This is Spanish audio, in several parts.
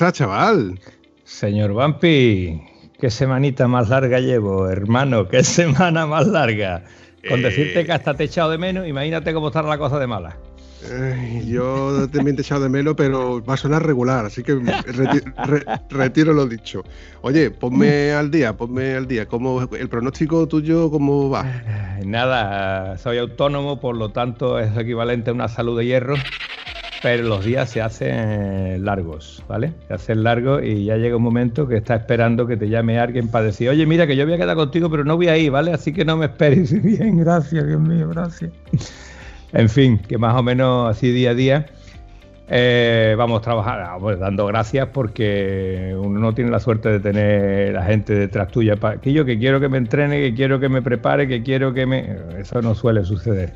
Pasa, chaval? Señor Vampi, qué semanita más larga llevo, hermano, qué semana más larga. Con decirte que hasta te he echado de menos, imagínate cómo está la cosa de mala. yo también te he echado de menos, pero va a sonar regular, así que retiro lo dicho. Oye, ponme al día, ponme al día. ¿Cómo, ¿El pronóstico tuyo cómo va? Nada, soy autónomo, por lo tanto es equivalente a una salud de hierro pero los días se hacen largos, ¿vale? Se hacen largos y ya llega un momento que está esperando que te llame alguien para decir, oye, mira que yo voy a quedar contigo, pero no voy a ir, ¿vale? Así que no me esperes. Bien, gracias, Dios mío, gracias. en fin, que más o menos así día a día eh, vamos a trabajar, ah, dando gracias porque uno no tiene la suerte de tener la gente detrás tuya. Que yo que quiero que me entrene, que quiero que me prepare, que quiero que me... Eso no suele suceder.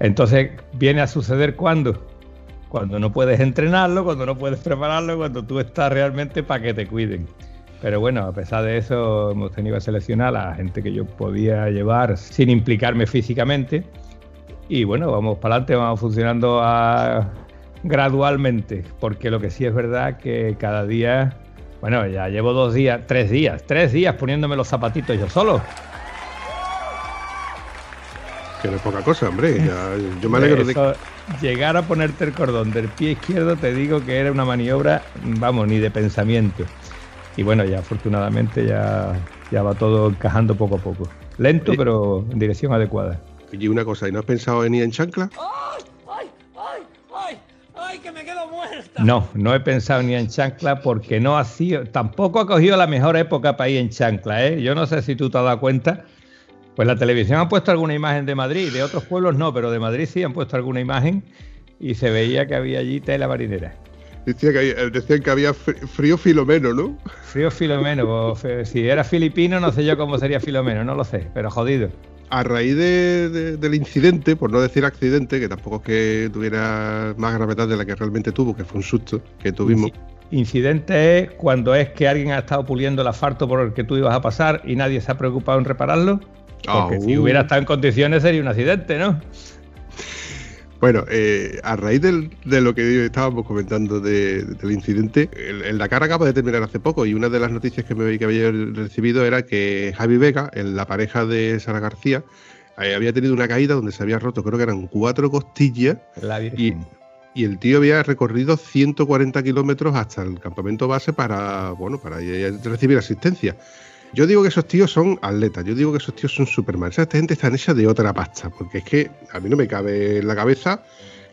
Entonces, ¿viene a suceder cuándo? Cuando no puedes entrenarlo, cuando no puedes prepararlo, cuando tú estás realmente para que te cuiden. Pero bueno, a pesar de eso, hemos tenido que seleccionar a la gente que yo podía llevar sin implicarme físicamente. Y bueno, vamos para adelante, vamos funcionando gradualmente, porque lo que sí es verdad que cada día, bueno, ya llevo dos días, tres días, tres días poniéndome los zapatitos yo solo. Que no es poca cosa, hombre. yo me alegro de llegar a ponerte el cordón del pie izquierdo, te digo que era una maniobra, vamos, ni de pensamiento. Y bueno, ya afortunadamente ya, ya va todo encajando poco a poco. Lento, pero en dirección adecuada. Y una cosa, ¿y no has pensado en ir en chancla? ¡Ay, ay, ay, ay! ¡Ay, que me quedo muerta! No, no he pensado ni en chancla porque no ha sido, tampoco ha cogido la mejor época para ir en chancla, ¿eh? Yo no sé si tú te has dado cuenta, pues la televisión ha puesto alguna imagen de Madrid, de otros pueblos no, pero de Madrid sí han puesto alguna imagen y se veía que había allí tela marinera. Decía que, decían que había frío filomeno, ¿no? Frío filomeno, si era filipino no sé yo cómo sería filomeno, no lo sé, pero jodido. A raíz del incidente, por no decir accidente, que tampoco es que tuviera más gravedad de la que realmente tuvo, que fue un susto que tuvimos. Incidente es cuando es que alguien ha estado puliendo el asfalto por el que tú ibas a pasar y nadie se ha preocupado en repararlo. Porque si hubiera estado en condiciones sería un accidente, ¿no? Bueno, eh, a raíz de lo que estábamos comentando del incidente, el, Dakar acaba de terminar hace poco y una de las noticias que me que había recibido era que Javi Vega, la pareja de Sara García, eh, había tenido una caída donde se había roto, creo que eran cuatro costillas. y, y, el tío había recorrido 140 kilómetros hasta el campamento base para, bueno, para recibir asistencia. Yo digo que esos tíos son atletas, yo digo que esos tíos son Superman. Esa gente está hecha de otra pasta, porque es que a mí no me cabe en la cabeza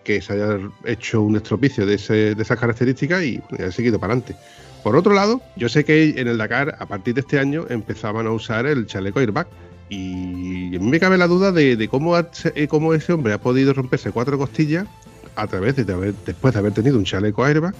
que se haya hecho un estropicio de, esas características y ha seguido para adelante. Por otro lado, yo sé que en el Dakar, a partir de este año, empezaban a usar el chaleco airbag. Y a mí me cabe la duda de, cómo, eh, cómo, ese hombre ha podido romperse cuatro costillas a través de después de haber tenido un chaleco airbag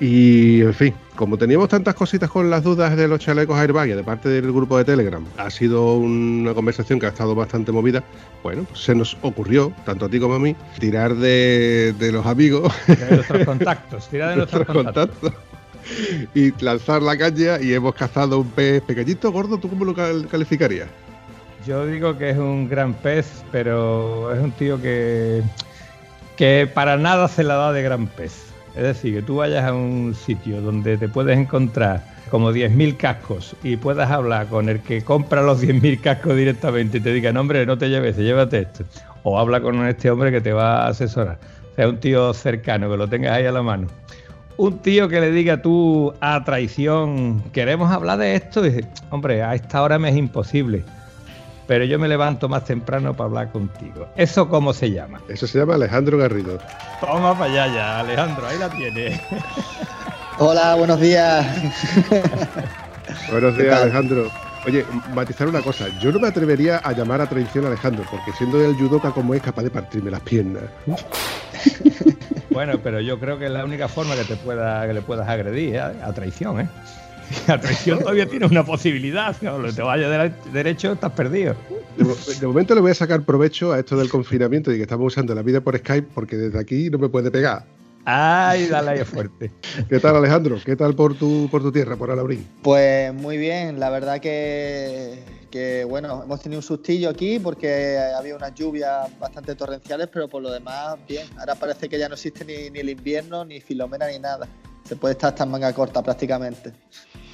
y en fin, como teníamos tantas cositas con las dudas de los chalecos airbag de parte del grupo de Telegram, ha sido una conversación que ha estado bastante movida. Bueno, pues se nos ocurrió, tanto a ti como a mí, tirar de, los amigos. De nuestros contactos, tirar de nuestros contactos. Y lanzar la caña y hemos cazado un pez pequeñito, gordo. ¿Tú cómo lo calificarías? Yo digo que es un gran pez, pero es un tío que, que para nada se la da de gran pez. Es decir, que tú vayas a un sitio donde te puedes encontrar como 10.000 cascos y puedas hablar con el que compra los 10.000 cascos directamente y te diga, no, hombre, no te lleves, llévate esto. O habla con este hombre que te va a asesorar. O sea, un tío cercano, que lo tengas ahí a la mano. Un tío que le diga tú a traición, queremos hablar de esto, dice, hombre, a esta hora me es imposible. Pero yo me levanto más temprano para hablar contigo. ¿Eso cómo se llama? Eso se llama Alejandro Garrido. Toma para allá ya, Alejandro, ahí la tienes. Hola, buenos días. buenos días, Alejandro. Oye, matizar una cosa, yo no me atrevería a llamar a traición a Alejandro, porque siendo el judoka como es capaz de partirme las piernas. Bueno, pero yo creo que es la única forma que te pueda, que le puedas agredir, ¿eh? a traición, ¿eh? A traición todavía tienes una posibilidad, cuando te vayas de derecho estás perdido. De, momento le voy a sacar provecho a esto del confinamiento y que estamos usando la vida por Skype porque desde aquí no me puede pegar. Ay, dale ahí fuerte. ¿Qué tal, Alejandro? ¿Qué tal por tu, por tu tierra, por Alaurín? Pues muy bien, la verdad que, que, bueno, hemos tenido un sustillo aquí porque había unas lluvias bastante torrenciales, pero por lo demás, bien. Ahora parece que ya no existe ni, ni el invierno, ni filomena, ni nada. Se puede estar hasta en manga corta prácticamente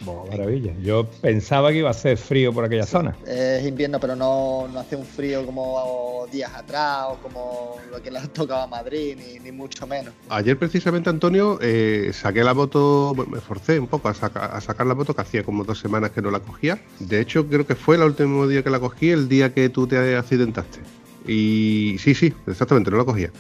maravilla. Yo pensaba que iba a ser frío por aquella zona. Es invierno, pero no, hace un frío como días atrás o como lo que le ha tocado a Madrid, ni, mucho menos. Ayer precisamente, Antonio, eh, saqué la moto, me esforcé un poco a, a, sacar la moto, que hacía como dos semanas que no la cogía. De hecho, creo que fue el último día que la cogí, el día que tú te accidentaste. Y sí, sí, exactamente, no la cogía.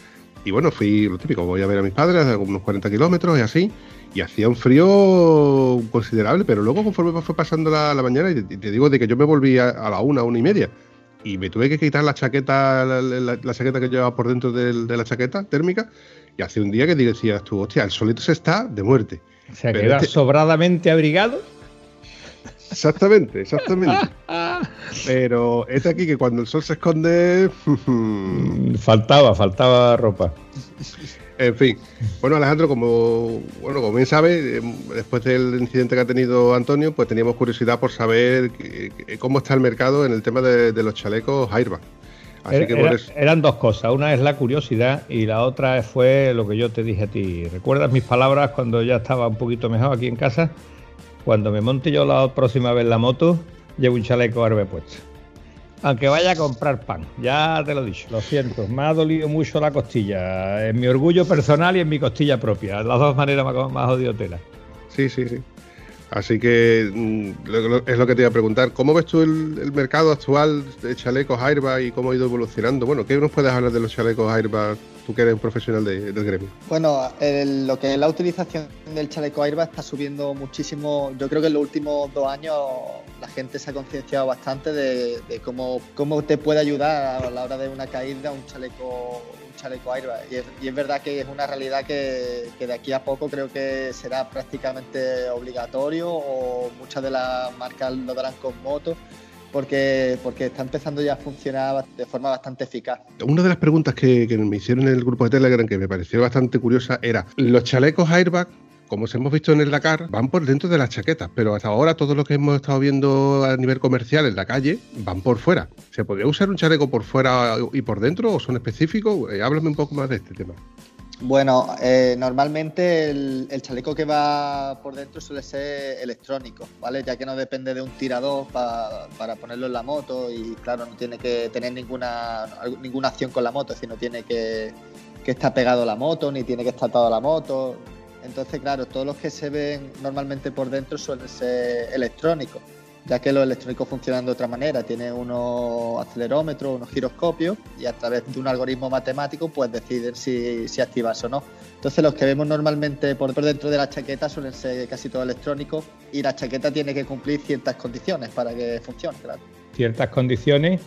Y bueno, fui lo típico, voy a ver a mis padres, a unos 40 kilómetros y así y hacía un frío considerable, pero luego conforme fue pasando la, mañana, y te, digo de que yo me volví a, la una, una y media, y me tuve que quitar la chaqueta, la, chaqueta que llevaba por dentro de, la chaqueta térmica, y hace un día que decías tú, hostia, el solito se está de muerte. O sea, que este sobradamente abrigado. Exactamente, exactamente. Pero es aquí que cuando el sol se esconde. faltaba, faltaba ropa. En fin, bueno Alejandro, como bueno como bien sabe, em, después del incidente que ha tenido Antonio, pues teníamos curiosidad por saber cómo está el mercado en el tema de, los chalecos airbag. Así que Eran dos cosas, una es la curiosidad y la otra fue lo que yo te dije a ti. ¿Recuerdas mis palabras cuando ya estaba un poquito mejor aquí en casa? Cuando me monte yo la próxima vez la moto, llevo un chaleco airbag puesto aunque vaya a comprar pan, ya te lo he dicho, lo siento, me ha dolido mucho la costilla, en mi orgullo personal y en mi costilla propia, las dos maneras más, más odio tela. Sí, sí, sí. Así que mm, es lo que te iba a preguntar. ¿Cómo ves tú el, mercado actual de chalecos airbag y cómo ha ido evolucionando? Bueno, ¿qué nos puedes hablar de los chalecos airbag tú que eres un profesional del gremio? Bueno, lo que es la utilización del chaleco airbag está subiendo muchísimo. Yo creo que en los últimos dos años la gente se ha concienciado bastante de, cómo, cómo te puede ayudar a la hora de una caída un chaleco chaleco airbag. Y es, verdad que es una realidad que, de aquí a poco creo que será prácticamente obligatorio o muchas de las marcas lo darán con motos. Porque, porque está empezando ya a funcionar de forma bastante eficaz. Una de las preguntas que me hicieron en el grupo de Telegram que me pareció bastante curiosa era, ¿los chalecos airbag como os hemos visto en el Dakar, van por dentro de las chaquetas, pero hasta ahora todo lo que hemos estado viendo a nivel comercial en la calle van por fuera. ¿Se podría usar un chaleco por fuera y por dentro o son específicos? Eh, háblame un poco más de este tema. Bueno, eh, normalmente el, chaleco que va por dentro suele ser electrónico, ¿vale? Ya que no depende de un tirador para ponerlo en la moto y claro, no tiene que tener ninguna, ninguna acción con la moto, es decir, no tiene que, que estar pegado a la moto, ni tiene que estar atado a la moto, entonces, claro, todos los que se ven normalmente por dentro suelen ser electrónicos, ya que los electrónicos funcionan de otra manera. Tiene unos acelerómetros, unos giroscopios y a través de un algoritmo matemático pues deciden si, si activarse o no. Entonces los que vemos normalmente por dentro de la chaqueta suelen ser casi todos electrónicos y la chaqueta tiene que cumplir ciertas condiciones para que funcione, claro. Ciertas condiciones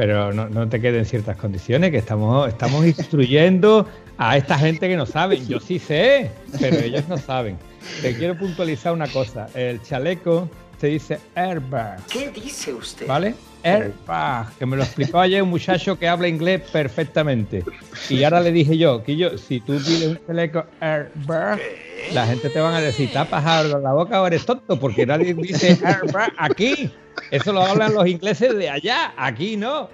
pero no, no, te queden ciertas condiciones, que estamos, estamos instruyendo a esta gente que no sabe. Yo sí sé, pero ellos no saben. Te quiero puntualizar una cosa. El chaleco se dice airbag. ¿Qué dice usted? ¿Vale? Airbag, que me lo explicó ayer un muchacho que habla inglés perfectamente. Y ahora le dije yo, que yo, si tú pides un chaleco airbag, la gente te van a decir, tapas la boca o eres tonto, porque nadie dice airbag aquí. Eso lo hablan los ingleses de allá, aquí no.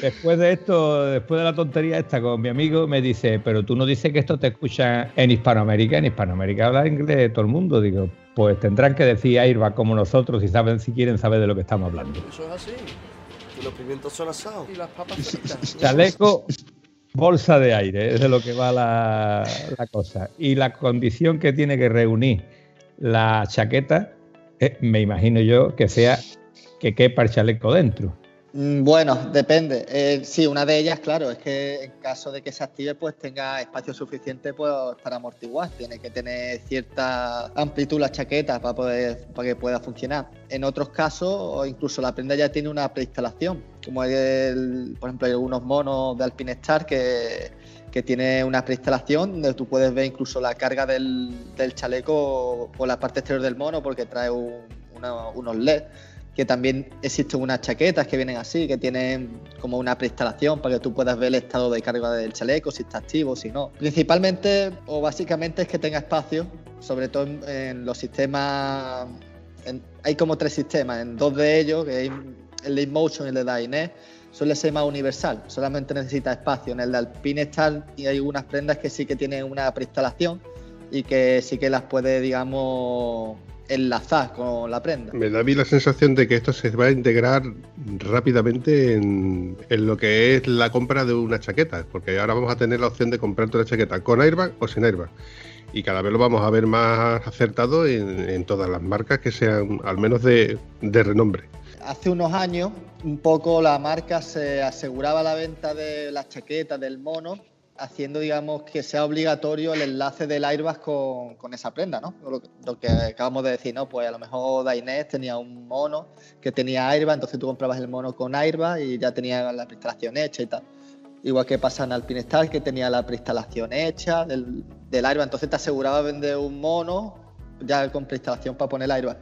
Después de esto, después de la tontería esta con mi amigo, me dice, pero tú no dices que esto te escucha en Hispanoamérica. En Hispanoamérica habla inglés todo el mundo. Digo, pues tendrán que decir Airbag como nosotros si saben, si quieren saber de lo que estamos hablando. Eso es así. Y los pimientos son asados. Y las papas fritas. Chaleco, bolsa de aire, es de lo que va la, la cosa. Y la condición que tiene que reunir la chaqueta, eh, me imagino yo que sea que quepa el chaleco dentro. Mm, bueno, depende. Eh, sí, una de ellas, claro, es que en caso de que se active, pues tenga espacio suficiente pues, para amortiguar. Tiene que tener cierta amplitud la chaqueta para, poder, para que pueda funcionar. En otros casos, incluso la prenda ya tiene una preinstalación, como el, por ejemplo, hay algunos monos de Alpinestar que, que tiene una preinstalación donde tú puedes ver incluso la carga del, chaleco por la parte exterior del mono porque trae unos LEDs que también existen unas chaquetas que vienen así, que tienen como una preinstalación para que tú puedas ver el estado de carga del chaleco, si está activo, si no. Principalmente o básicamente es que tenga espacio, sobre todo en, los sistemas, hay como tres sistemas, en dos de ellos, que es el de InMotion y el de Dynet, suele ser más universal, solamente necesita espacio. En el de Alpine Star y hay unas prendas que sí que tienen una preinstalación y que sí que las puede, digamos, enlazar con la prenda. Me da a mí la sensación de que esto se va a integrar rápidamente en, lo que es la compra de una chaqueta, porque ahora vamos a tener la opción de comprarte una chaqueta con airbag o sin airbag. Y cada vez lo vamos a ver más acertado en, todas las marcas que sean al menos de, de renombre. Hace unos años, un poco la marca se aseguraba la venta de las chaquetas del mono haciendo, digamos, que sea obligatorio el enlace del airbag con, con esa prenda, ¿no? Lo, que acabamos de decir, ¿no? Pues a lo mejor Dainés tenía un mono que tenía airbag, entonces tú comprabas el mono con airbag y ya tenía la preinstalación hecha y tal. Igual que pasa en Alpinestar, que tenía la preinstalación hecha del, del entonces te aseguraba vender un mono ya con preinstalación para poner el airbag.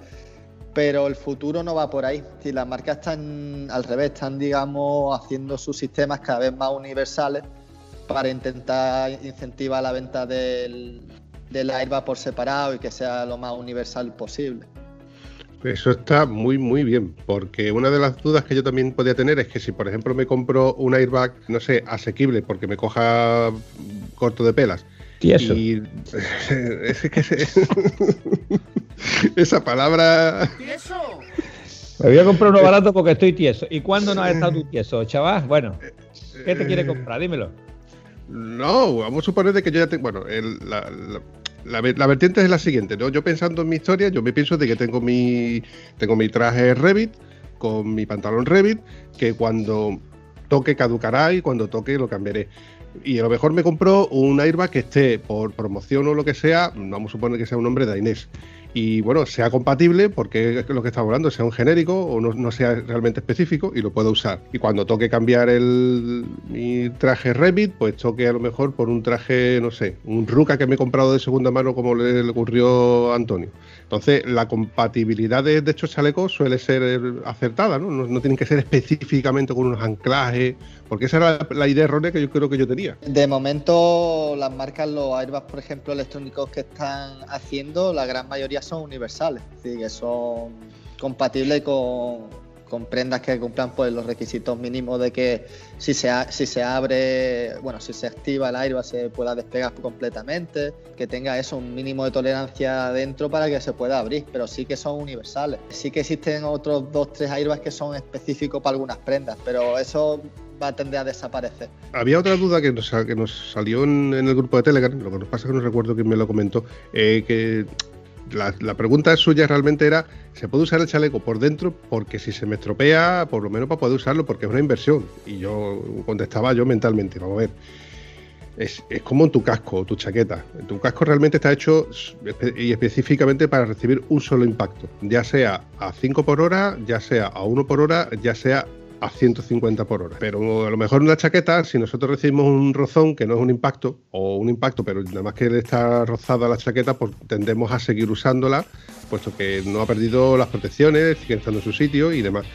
Pero el futuro no va por ahí. Si las marcas están al revés, están, digamos, haciendo sus sistemas cada vez más universales para intentar incentivar la venta del, del airbag por separado y que sea lo más universal posible. Eso está muy, muy bien, porque una de las dudas que yo también podía tener es que si, por ejemplo, me compro un airbag, no sé, asequible, porque me coja corto de pelas. Tieso. Y es que esa palabra. ¡Tieso! Me voy a comprar uno barato porque estoy tieso. ¿Y cuándo no has estado tú tieso, chaval? Bueno, ¿qué te quiere comprar? Dímelo. No, vamos a suponer de que yo ya tengo. Bueno, la, vertiente es la siguiente, ¿no? Yo pensando en mi historia, yo me pienso de que tengo mi, tengo mi traje Revit con mi pantalón Revit, que cuando toque caducará y cuando toque lo cambiaré. Y a lo mejor me compro un airbag que esté por promoción o lo que sea, vamos a suponer que sea un nombre de Inés y bueno, sea compatible, porque es lo que estamos hablando, sea un genérico o no, sea realmente específico y lo puedo usar. Y cuando toque cambiar el, mi traje Revit, pues toque a lo mejor por un traje, no sé, un Ruka que me he comprado de segunda mano como le, ocurrió a Antonio. Entonces, la compatibilidad de, de estos chalecos suele ser acertada, ¿no? ¿no? tienen que ser específicamente con unos anclajes porque esa era la idea errónea que yo creo que yo tenía. De momento, las marcas, los airbags, por ejemplo, electrónicos que están haciendo, la gran mayoría son universales, es decir, que son compatibles con, con prendas que cumplan pues, los requisitos mínimos de que si se, si se abre, bueno, si se activa el airbag se pueda despegar completamente, que tenga eso, un mínimo de tolerancia dentro para que se pueda abrir, pero sí que son universales. Sí que existen otros dos, tres airbags que son específicos para algunas prendas, pero eso va a tender a desaparecer. Había otra duda que nos, que nos salió en, el grupo de Telegram, lo que nos pasa es que no recuerdo quién me lo comentó, eh, que la, pregunta suya realmente era, ¿se puede usar el chaleco por dentro? Porque si se me estropea, por lo menos para poder usarlo, porque es una inversión. Y yo contestaba yo mentalmente, vamos a ver. Es, es, como en tu casco, tu chaqueta. Tu casco realmente está hecho y específicamente para recibir un solo impacto, ya sea a 5 por hora, ya sea a 1 por hora, ya sea a 150 por hora. Pero a lo mejor una chaqueta, si nosotros recibimos un rozón que no es un impacto, o un impacto, pero nada más que está rozada la chaqueta, pues tendemos a seguir usándola, puesto que no ha perdido las protecciones, sigue estando en su sitio y demás.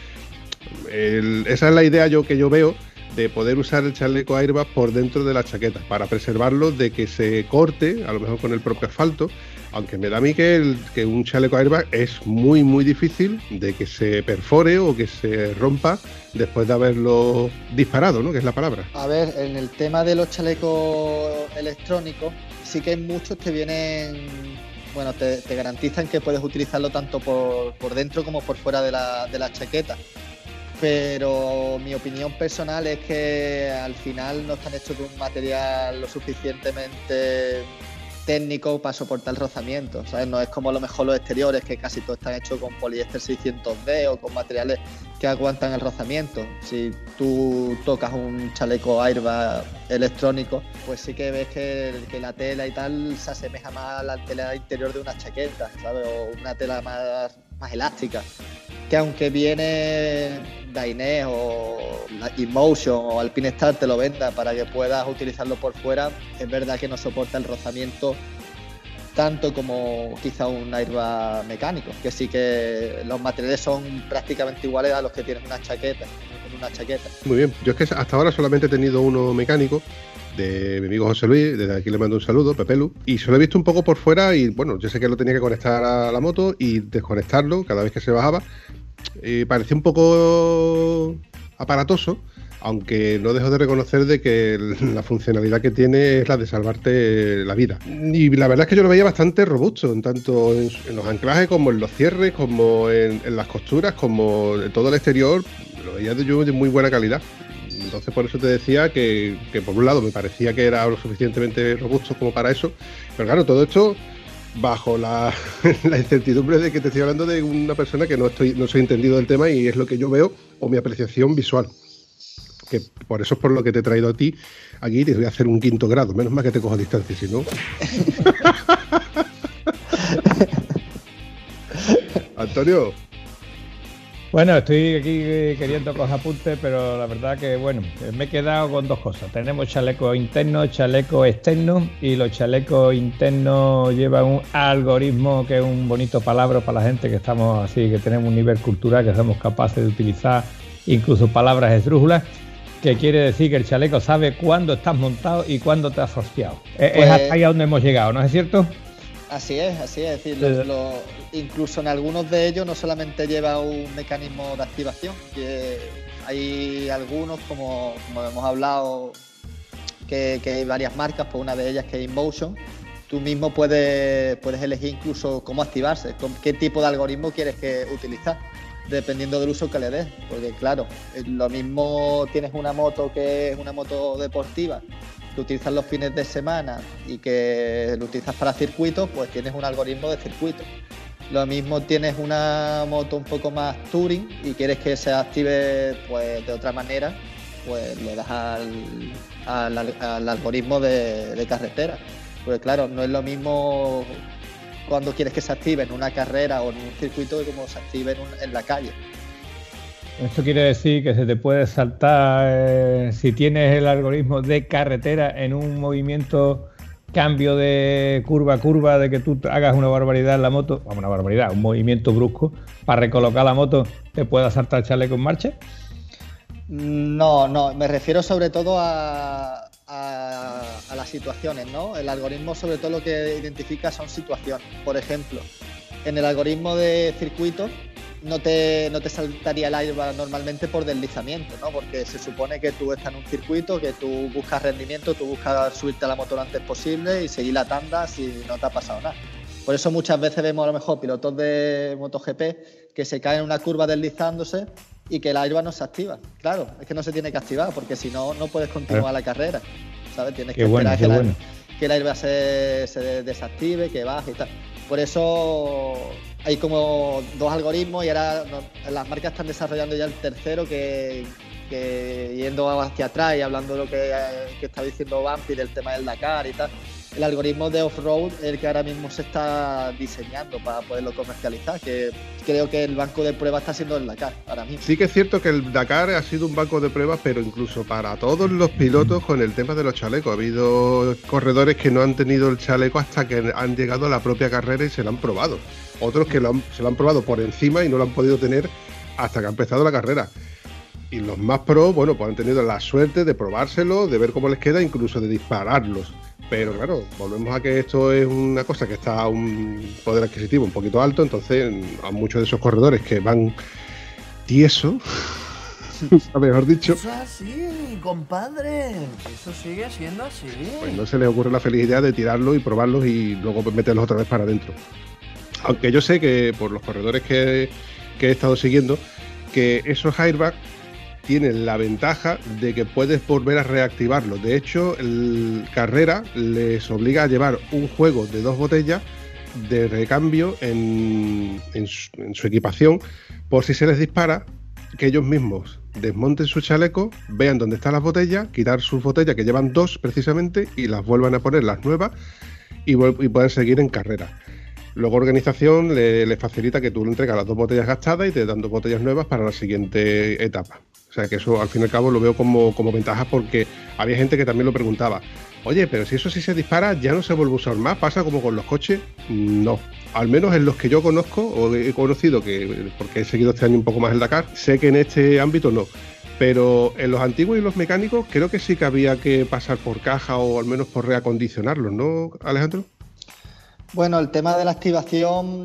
Esa es la idea yo que yo veo de poder usar el chaleco airbag por dentro de la chaqueta para preservarlo de que se corte, a lo mejor con el propio asfalto, aunque me da a mí que, que un chaleco airbag es muy muy difícil de que se perfore o que se rompa después de haberlo disparado, ¿no? Que es la palabra. A ver, en el tema de los chalecos electrónicos, sí que muchos te vienen, bueno, te, garantizan que puedes utilizarlo tanto por, dentro como por fuera de la, de la chaqueta pero mi opinión personal es que al final no están hechos de un material lo suficientemente técnico para soportar el rozamiento, ¿sabes? No es como a lo mejor los exteriores que casi todos están hechos con poliéster 600D o con materiales que aguantan el rozamiento. Si tú tocas un chaleco airbag electrónico, pues sí que ves que, la tela y tal se asemeja más a la tela interior de una chaqueta, ¿sabes? O una tela más, más elástica. Que aunque viene Dainés o Emotion o Alpine Star te lo venda para que puedas utilizarlo por fuera, es verdad que no soporta el rozamiento tanto como quizá un airbag mecánico, que sí que los materiales son prácticamente iguales a los que tienes una chaqueta, una chaqueta. Muy bien, yo es que hasta ahora solamente he tenido uno mecánico de mi amigo José Luis, desde aquí le mando un saludo, Pepelu, y se lo he visto un poco por fuera y bueno, yo sé que lo tenía que conectar a la moto y desconectarlo cada vez que se bajaba. Y parecía un poco aparatoso, aunque no dejo de reconocer de que la funcionalidad que tiene es la de salvarte la vida. Y la verdad es que yo lo veía bastante robusto, en tanto en, los anclajes como en los cierres, como en, las costuras, como en todo el exterior, lo veía de, yo de muy buena calidad. Entonces por eso te decía que, que, por un lado me parecía que era lo suficientemente robusto como para eso, pero claro, todo esto bajo la, incertidumbre de que te estoy hablando de una persona que no estoy no soy entendido del tema y es lo que yo veo o mi apreciación visual. Que por eso es por lo que te he traído a ti aquí te voy a hacer un quinto grado. Menos mal que te cojo a distancia si no. Antonio bueno, estoy aquí eh, queriendo coger apuntes, pero la verdad que, bueno, eh, me he quedado con dos cosas. Tenemos chaleco interno, chaleco externo, y los chalecos internos llevan un algoritmo que es un bonito palabra para la gente que estamos así, que tenemos un nivel cultural, que somos capaces de utilizar incluso palabras esdrújulas, que quiere decir que el chaleco sabe cuándo estás montado y cuándo te has asociado. Es pues hasta ahí a donde hemos llegado, ¿no es cierto? Así es, así es. decir, incluso en algunos de ellos no solamente lleva un mecanismo de activación, que hay algunos, como, hemos hablado, que, hay varias marcas, pues una de ellas que es InMotion. Tú mismo puedes, puedes elegir incluso cómo activarse, qué tipo de algoritmo quieres que utilizar, dependiendo del uso que le des. Porque claro, lo mismo tienes una moto que es una moto deportiva que utilizas los fines de semana y que lo utilizas para circuitos, pues tienes un algoritmo de circuito. Lo mismo tienes una moto un poco más touring y quieres que se active pues de otra manera, pues le das al, algoritmo de, carretera. Pues claro, no es lo mismo cuando quieres que se active en una carrera o en un circuito que como se active en la calle. Esto quiere decir que se te puede saltar, eh, si tienes el algoritmo de carretera en un movimiento cambio de curva a curva, de que tú hagas una barbaridad en la moto, una barbaridad, un movimiento brusco, para recolocar la moto, te pueda saltar el chaleco en marcha. No, no, me refiero sobre todo a, a las situaciones, ¿no? El algoritmo sobre todo lo que identifica son situaciones. Por ejemplo, en el algoritmo de circuito no te, no te saltaría el airbag normalmente por deslizamiento, ¿no? Porque se supone que tú estás en un circuito, que tú buscas rendimiento, tú buscas subirte a la moto lo antes posible y seguir la tanda si no te ha pasado nada. Por eso muchas veces vemos a lo mejor pilotos de MotoGP que se caen en una curva deslizándose y que el airbag no se activa. Claro, es que no se tiene que activar porque si no, no puedes continuar la carrera. ¿Sabes? Tienes que esperar que, el, que, el airbag se, se desactive, que baje y tal. Por eso hay como dos algoritmos y ahora las marcas están desarrollando ya el tercero que, yendo hacia atrás y hablando de lo que, que está diciendo Bumpy del tema del Dakar y tal, el algoritmo de off-road el que ahora mismo se está diseñando para poderlo comercializar, que creo que el banco de pruebas está siendo el Dakar para mí. Sí que es cierto que el Dakar ha sido un banco de pruebas, pero incluso para todos los pilotos con el tema de los chalecos. Ha habido corredores que no han tenido el chaleco hasta que han llegado a la propia carrera y se lo han probado. Otros que se lo han probado por encima y no lo han podido tener hasta que ha empezado la carrera. Y los más pro, bueno, pues han tenido la suerte de probárselo, de ver cómo les queda, incluso de dispararlos. Pero claro, volvemos a que esto es una cosa que está a un poder adquisitivo un poquito alto, entonces a muchos de esos corredores que van tieso, mejor dicho. Eso es así, compadre. Eso sigue siendo así. Pues no se les ocurre la feliz idea de tirarlos y probarlos y luego meterlos otra vez para adentro. Aunque yo sé que por los corredores que, que he estado siguiendo, que esos airbags tiene la ventaja de que puedes volver a reactivarlo. De hecho, el Carrera les obliga a llevar un juego de dos botellas de recambio en, su, equipación por si se les dispara, que ellos mismos desmonten su chaleco, vean dónde están las botellas, quitar sus botellas, que llevan dos precisamente, y las vuelvan a poner las nuevas y, y puedan seguir en carrera. Luego organización le, facilita que tú le entregas las dos botellas gastadas y te dan dos botellas nuevas para la siguiente etapa. Sea que eso al fin y al cabo lo veo como, como ventaja porque había gente que también lo preguntaba. Oye, pero si eso sí se dispara, ya no se vuelve a usar más, pasa como con los coches. No. Al menos en los que yo conozco o he conocido, que porque he seguido este año un poco más el Dakar, sé que en este ámbito no. Pero en los antiguos y los mecánicos creo que sí que había que pasar por caja o al menos por reacondicionarlos, ¿no, Alejandro? Bueno, el tema de la activación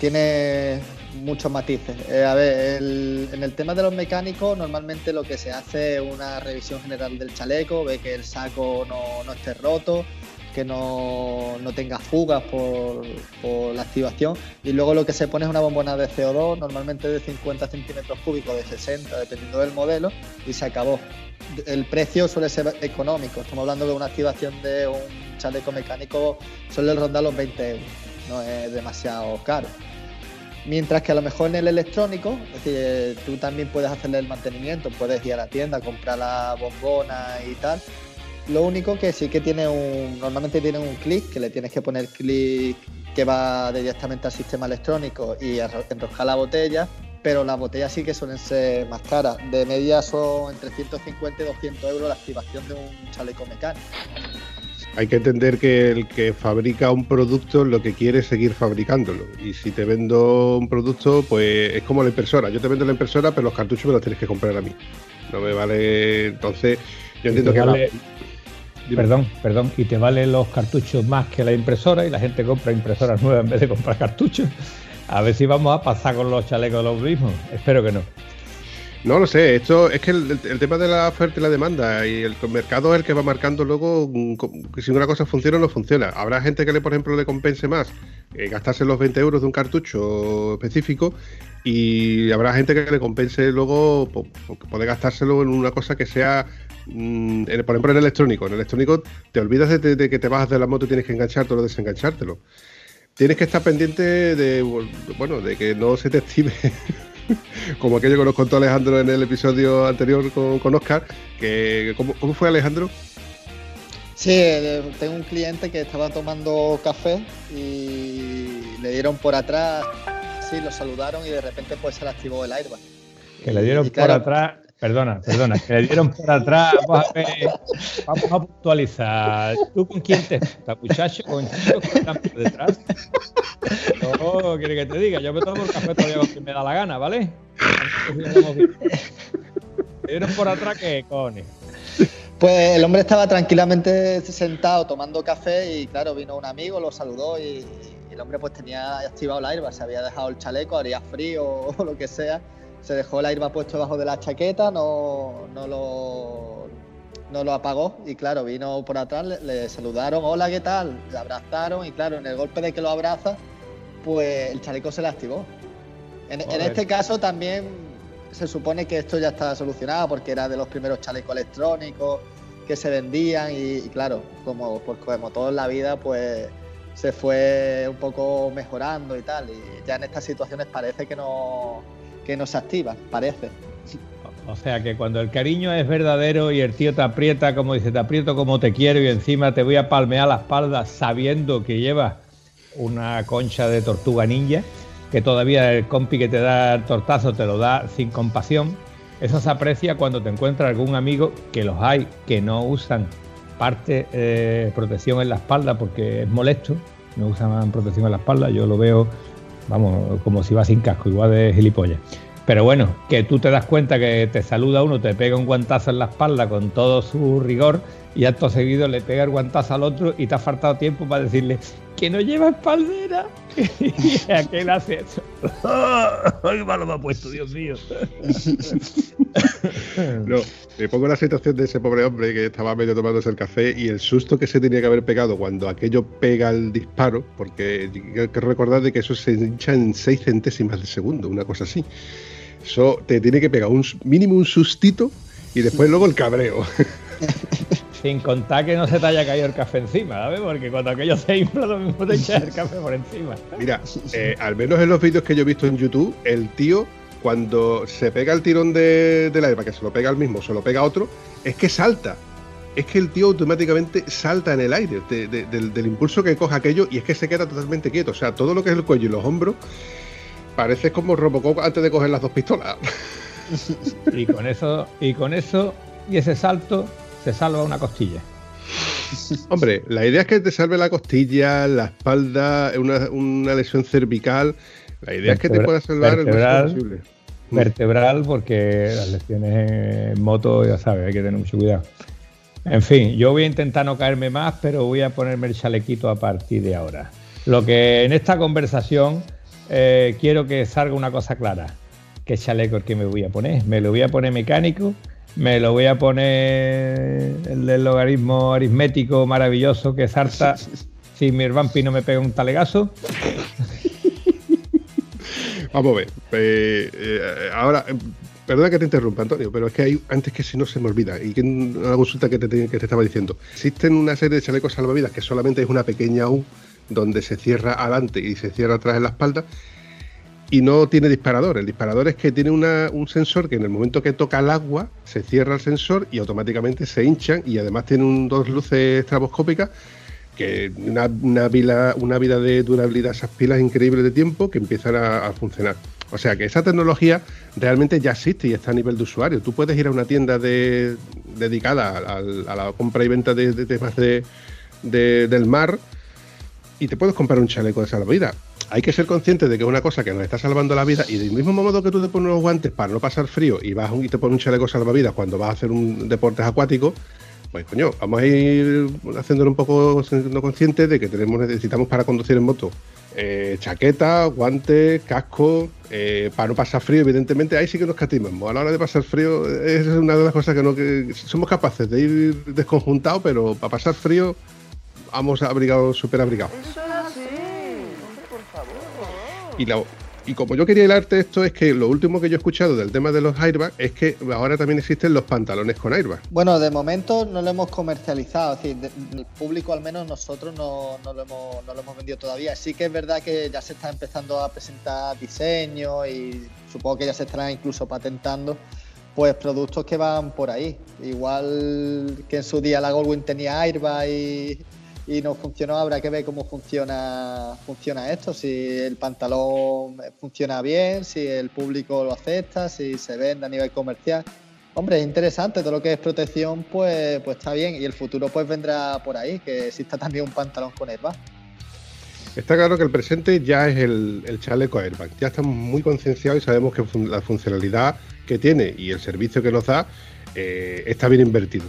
tiene muchos matices. Eh, a ver, en el tema de los mecánicos, normalmente lo que se hace es una revisión general del chaleco, ve que el saco no, esté roto, que no, tenga fugas por, la activación. Y luego lo que se pone es una bombona de CO2, normalmente de 50 centímetros cúbicos, de 60, dependiendo del modelo, y se acabó. El precio suele ser económico. Estamos hablando de una activación de un chaleco mecánico, suele rondar los 20 euros. No es demasiado caro. Mientras que a lo mejor en el electrónico, es decir, tú también puedes hacerle el mantenimiento, puedes ir a la tienda, comprar la bombona y tal. Lo único que sí que tiene un, normalmente tiene un clic, que le tienes que poner clic que va directamente al sistema electrónico y enroscar la botella, pero las botellas sí que suelen ser más caras. De media son entre 150 y 200 euros la activación de un chaleco mecánico hay que entender que el que fabrica un producto lo que quiere es seguir fabricándolo. Y si te vendo un producto, pues es como la impresora. Yo te vendo la impresora, pero los cartuchos me los tienes que comprar a mí. No me vale. Entonces, yo entiendo que. Vale... Perdón, perdón. Y te valen los cartuchos más que la impresora y la gente compra impresoras nuevas en vez de comprar cartuchos. A ver si vamos a pasar con los chalecos los mismos. Espero que no. No lo sé, esto es que el, tema de la oferta y la demanda y el mercado es el que va marcando luego mm, si una cosa funciona o no funciona. Habrá gente que le, por ejemplo, le compense más eh, gastarse los 20 euros de un cartucho específico y habrá gente que le compense luego poder gastárselo en una cosa que sea, mm, por ejemplo, en electrónico. En electrónico te olvidas de, que te bajas de la moto y tienes que enganchártelo o desenganchártelo. Tienes que estar pendiente de, bueno, de que no se te active como aquello que nos contó Alejandro en el episodio anterior con, Oscar, que ¿cómo, fue Alejandro? Sí, tengo un cliente que estaba tomando café y le dieron por atrás, sí, lo saludaron y de repente pues se le activó el airbag. Que le dieron por atrás, Perdona, perdona, que le dieron por atrás. Vamos a, puntualizar. ¿Tú con quién te estás, muchacho? ¿Con chico que están por detrás? No, quiere que te diga. Yo me tomo el café todavía con me da la gana, ¿vale? Le dieron por atrás que cone. Pues el hombre estaba tranquilamente sentado tomando café y claro, vino un amigo, lo saludó y, el hombre pues tenía activado la airbag, se había dejado el chaleco, haría frío o lo que sea se dejó el airbag puesto debajo de la chaqueta, no, no, lo, no lo apagó y claro, vino por atrás, le, saludaron, hola, ¿qué tal? Le abrazaron y claro, en el golpe de que lo abraza, pues el chaleco se le activó. En, este caso también se supone que esto ya está solucionado porque era de los primeros chalecos electrónicos que se vendían y, claro, como, pues, como todo en la vida, pues se fue un poco mejorando y tal. Y ya en estas situaciones parece que no, que no se activa, parece. O sea que cuando el cariño es verdadero y el tío te aprieta, como dice, te aprieto como te quiero y encima te voy a palmear la espalda sabiendo que llevas una concha de tortuga ninja, que todavía el compi que te da el tortazo te lo da sin compasión, eso se aprecia cuando te encuentras algún amigo, que los hay, que no usan parte de protección en la espalda porque es molesto, no usan protección en la espalda, yo lo veo Vamos, como si va sin casco, igual de gilipollas. Pero bueno, que tú te das cuenta que te saluda uno, te pega un guantazo en la espalda con todo su rigor y acto seguido le pega el guantazo al otro y te ha faltado tiempo para decirle que no lleva espaldera. y aquel hace eso. ¡Ay, malo me ha puesto, Dios mío! no, me pongo la situación de ese pobre hombre que estaba medio tomándose el café y el susto que se tenía que haber pegado cuando aquello pega el disparo, porque hay que recordar de que eso se hincha en 6 centésimas de segundo, una cosa así Eso te tiene que pegar un mínimo un sustito y después luego el cabreo. Sin contar que no se te haya caído el café encima, ¿sabes? Porque cuando aquello se infla, lo mismo te echas el café por encima. Mira, eh, al menos en los vídeos que yo he visto en YouTube, el tío, cuando se pega el tirón de, del aire, que se lo pega al mismo, se lo pega a otro, es que salta. Es que el tío automáticamente salta en el aire del, del impulso que coge aquello y es que se queda totalmente quieto. O sea, todo lo que es el cuello y los hombros parece como Robocop antes de coger las dos pistolas. Y con eso, y con eso, y ese salto, se salva una costilla. Hombre, la idea es que te salve la costilla, la espalda, una, una lesión cervical. La idea es que te pueda salvar el máximo posible. Vertebral, porque las lesiones en moto, ya sabes, hay que tener mucho cuidado. En fin, yo voy a intentar no caerme más, pero voy a ponerme el chalequito a partir de ahora. Lo que en esta conversación eh, quiero que salga una cosa clara. ¿Qué chaleco es que me voy a poner? ¿Me lo voy a poner mecánico? ¿Me lo voy a poner el del logaritmo aritmético maravilloso que salta si mi Vampi no me pega un talegazo? Vamos a ver. Eh, eh, ahora, perdona que te interrumpa, Antonio, pero es que hay, antes que si no se me olvida, y que una consulta que te, que te estaba diciendo. Existen una serie de chalecos salvavidas que solamente es una pequeña U donde se cierra adelante y se cierra atrás en la espalda y no tiene disparador. El disparador es que tiene un sensor que en el momento que toca el agua se cierra el sensor y automáticamente se hinchan y además tiene dos luces estraboscópicas que una, una, vida, una vida de durabilidad esas pilas increíbles de tiempo que empiezan a, funcionar. O sea que esa tecnología realmente ya existe y está a nivel de usuario. Tú puedes ir a una tienda dedicada a, la compra y venta de, temas de, del mar y te puedes comprar un chaleco de salvavidas. Hay que ser consciente de que es una cosa que nos está salvando la vida y del mismo modo que tú te pones los guantes para no pasar frío y vas y te pones un chaleco salvavidas cuando vas a hacer un deporte acuático, pues coño, vamos a ir haciéndolo un poco siendo conscientes de que tenemos necesitamos para conducir en moto eh, chaqueta, guantes, casco, eh, para no pasar frío, evidentemente, ahí sí que nos catimamos. A la hora de pasar frío, es una de las cosas que no que somos capaces de ir desconjuntados, pero para pasar frío vamos abrigados, súper abrigados. Y, y como yo quería hilarte esto, es que lo último que yo he escuchado del tema de los airbags es que ahora también existen los pantalones con airbag. Bueno, de momento no lo hemos comercializado, es decir, el público al menos nosotros no, no, lo hemos, no lo hemos vendido todavía. Sí que es verdad que ya se está empezando a presentar diseños y supongo que ya se estarán incluso patentando pues productos que van por ahí. Igual que en su día la Goldwyn tenía airbag y y no funcionó, habrá que ver cómo funciona, funciona esto, si el pantalón funciona bien, si el público lo acepta, si se vende a nivel comercial. Hombre, es interesante, todo lo que es protección pues, pues está bien y el futuro pues vendrá por ahí, que exista también un pantalón con airbag. Está claro que el presente ya es el, chaleco airbag, ya estamos muy concienciados y sabemos que la funcionalidad que tiene y el servicio que nos da eh, está bien invertido.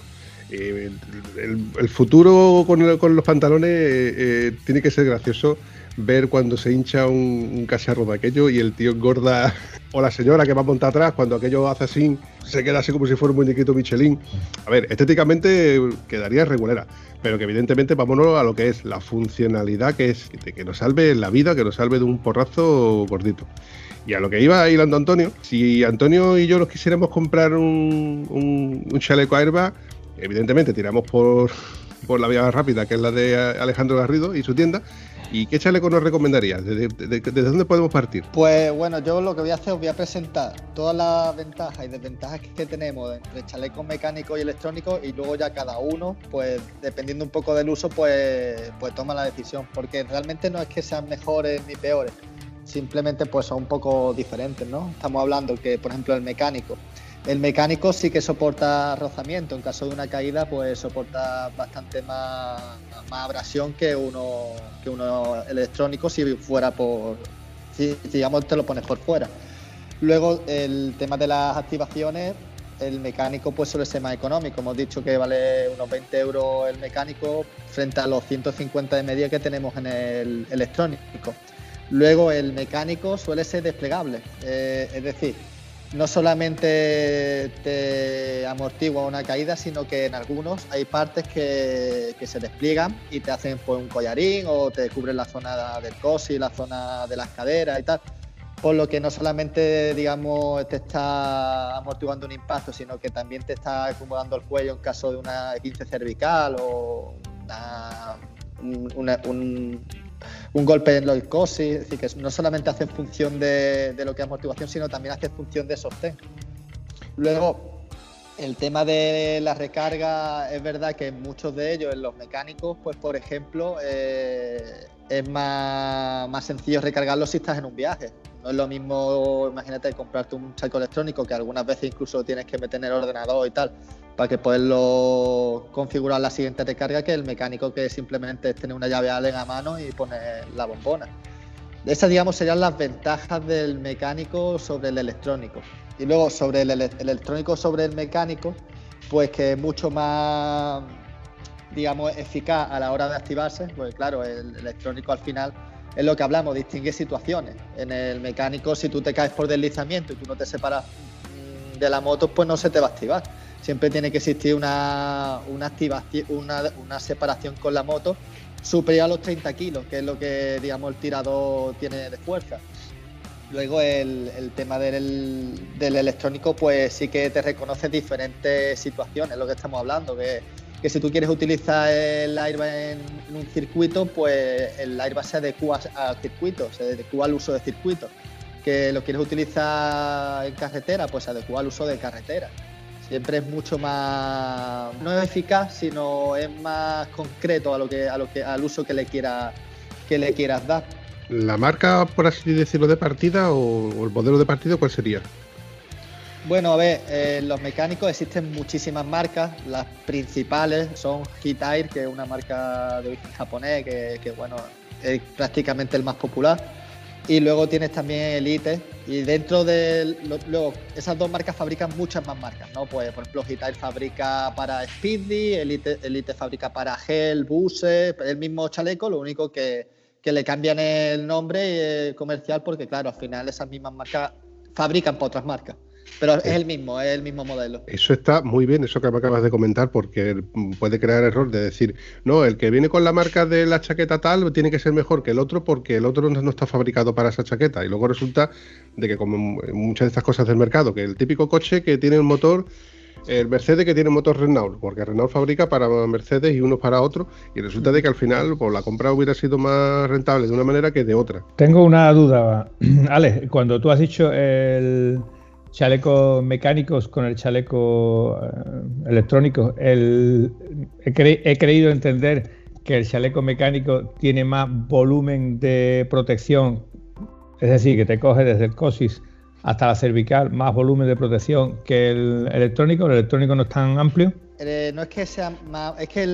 Eh, el, futuro con, los pantalones eh, eh, tiene que ser gracioso ver cuando se hincha un, cacharro de aquello y el tío engorda, o la señora que va a montar atrás, cuando aquello hace así, se queda así como si fuera un muñequito Michelin. A ver, estéticamente quedaría regulera, pero que evidentemente vámonos a lo que es la funcionalidad que es, que nos salve la vida, que nos salve de un porrazo gordito. Y a lo que iba hilando Antonio, si Antonio y yo nos quisiéramos comprar un, un, un chaleco airbag, evidentemente tiramos por, por la vía rápida, que es la de Alejandro Garrido y su tienda. ¿Y qué chaleco nos recomendarías? ¿Desde, dónde podemos partir? Pues bueno, yo lo que voy a hacer, os voy a presentar todas las ventajas y desventajas que, tenemos entre chalecos mecánicos y electrónicos y luego ya cada uno, pues dependiendo un poco del uso, pues, pues toma la decisión. Porque realmente no es que sean mejores ni peores, simplemente pues son un poco diferentes, ¿no? Estamos hablando que, por ejemplo, el mecánico el mecánico sí que soporta rozamiento, en caso de una caída pues soporta bastante más, abrasión que uno, que uno electrónico si fuera por, digamos te lo pones por fuera. Luego el tema de las activaciones, el mecánico pues suele ser más económico, hemos dicho que vale unos 20 euros el mecánico frente a los 150 de media que tenemos en el electrónico. Luego el mecánico suele ser desplegable, eh, es decir, no solamente te amortigua una caída, sino que en algunos hay partes que, se despliegan y te hacen pues, un collarín o te cubren la zona del cosi, la zona de las caderas y tal. por lo que no solamente, digamos, te está amortiguando un impacto, sino que también te está acomodando el cuello en caso de una 15 cervical o un, golpe en la icosis, es decir, que no solamente hace función de, lo que es amortiguación, sino también hace función de sostén. Luego, el tema de la recarga, es verdad que muchos de ellos, en los mecánicos, pues por ejemplo, eh, es más, más sencillo recargarlos si estás en un viaje. No es lo mismo, imagínate, comprarte un chaleco electrónico que algunas veces incluso tienes que meter en el ordenador y tal para que poderlo configurar la siguiente recarga que el mecánico que simplemente es tener una llave Allen a mano y poner la bombona. Esas, digamos, serían las ventajas del mecánico sobre el electrónico. Y luego sobre el electrónico sobre el mecánico, pues que es mucho más, digamos, eficaz a la hora de activarse, pues claro, el electrónico al final es lo que hablamos, distingue situaciones. En el mecánico, si tú te caes por deslizamiento y tú no te separas mm, de la moto, pues no se te va a activar. Siempre tiene que existir una, una, activación, una, separación con la moto superior a los 30 kilos, que es lo que digamos el tirador tiene de fuerza. Luego el, tema del, del, electrónico, pues sí que te reconoce diferentes situaciones, lo que estamos hablando, que que si tú quieres utilizar el airbag en, un circuito, pues el airbag se adecua al circuito, se adecua al uso de circuito. Que lo quieres utilizar en carretera, pues se adecua al uso de carretera. Siempre es mucho más, no es eficaz, sino es más concreto a lo que, a lo que, al uso que le, quiera, que le quieras dar. ¿La marca, por así decirlo, de partida o, o el modelo de partida, cuál sería? Bueno, a ver, eh, los mecánicos existen muchísimas marcas. Las principales son Hitair, que es una marca de origen japonés, que, bueno, es prácticamente el más popular. Y luego tienes también Elite. Y dentro de esas dos marcas fabrican muchas más marcas, ¿no? Pues, por ejemplo, Hitair fabrica para Speedy, Elite, Elite fabrica para Gel, Buse, el mismo chaleco, lo único que, que le cambian el nombre comercial porque, claro, al final esas mismas marcas fabrican para otras marcas. Pero es el mismo, es el mismo modelo. Eso está muy bien, eso que me acabas de comentar, porque puede crear error de decir, no, el que viene con la marca de la chaqueta tal tiene que ser mejor que el otro porque el otro no está fabricado para esa chaqueta. Y luego resulta de que como muchas de estas cosas del mercado, que el típico coche que tiene un motor el Mercedes que tiene un motor Renault, porque Renault fabrica para Mercedes y uno para otro, y resulta de que al final pues, la compra hubiera sido más rentable de una manera que de otra. Tengo una duda, Ale, cuando tú has dicho el, chalecos mecánicos con el chaleco eh, electrónico. he, creído entender que el chaleco mecánico tiene más volumen de protección, es decir, que te coge desde el cosis hasta la cervical, más volumen de protección que el electrónico. El electrónico no es tan amplio. Eh, no es que sea más, es que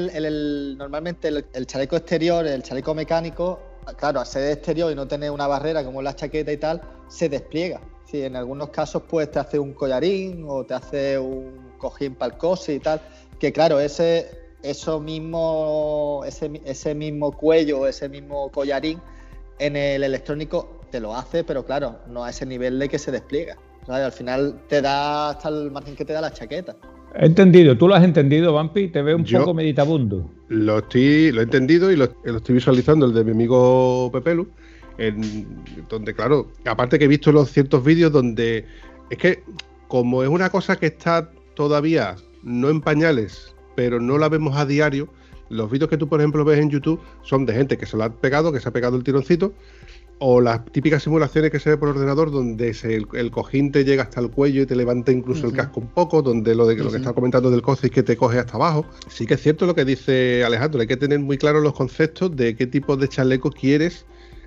normalmente el, chaleco exterior, el chaleco mecánico, claro, al ser exterior y no tener una barrera como la chaqueta y tal, se despliega en algunos casos pues te hace un collarín o te hace un cojín para el y tal, que claro, ese, eso mismo, ese, ese mismo cuello, ese mismo collarín en el electrónico te lo hace, pero claro, no a ese nivel de que se despliega. Al final te da hasta el margen que te da la chaqueta. He entendido, tú lo has entendido, Vampi, te veo un poco meditabundo. Lo estoy, lo he entendido y lo, lo, estoy visualizando el de mi amigo Pepelu en, donde, claro, aparte que he visto los ciertos vídeos donde es que como es una cosa que está todavía no en pañales, pero no la vemos a diario, los vídeos que tú, por ejemplo, ves en YouTube son de gente que se lo ha pegado, que se ha pegado el tironcito, o las típicas simulaciones que se ve por ordenador donde el, cojín te llega hasta el cuello y te levanta incluso el casco un poco, donde lo de lo que está comentando del es que te coge hasta abajo. Sí que es cierto lo que dice Alejandro, hay que tener muy claro los conceptos de qué tipo de chaleco quieres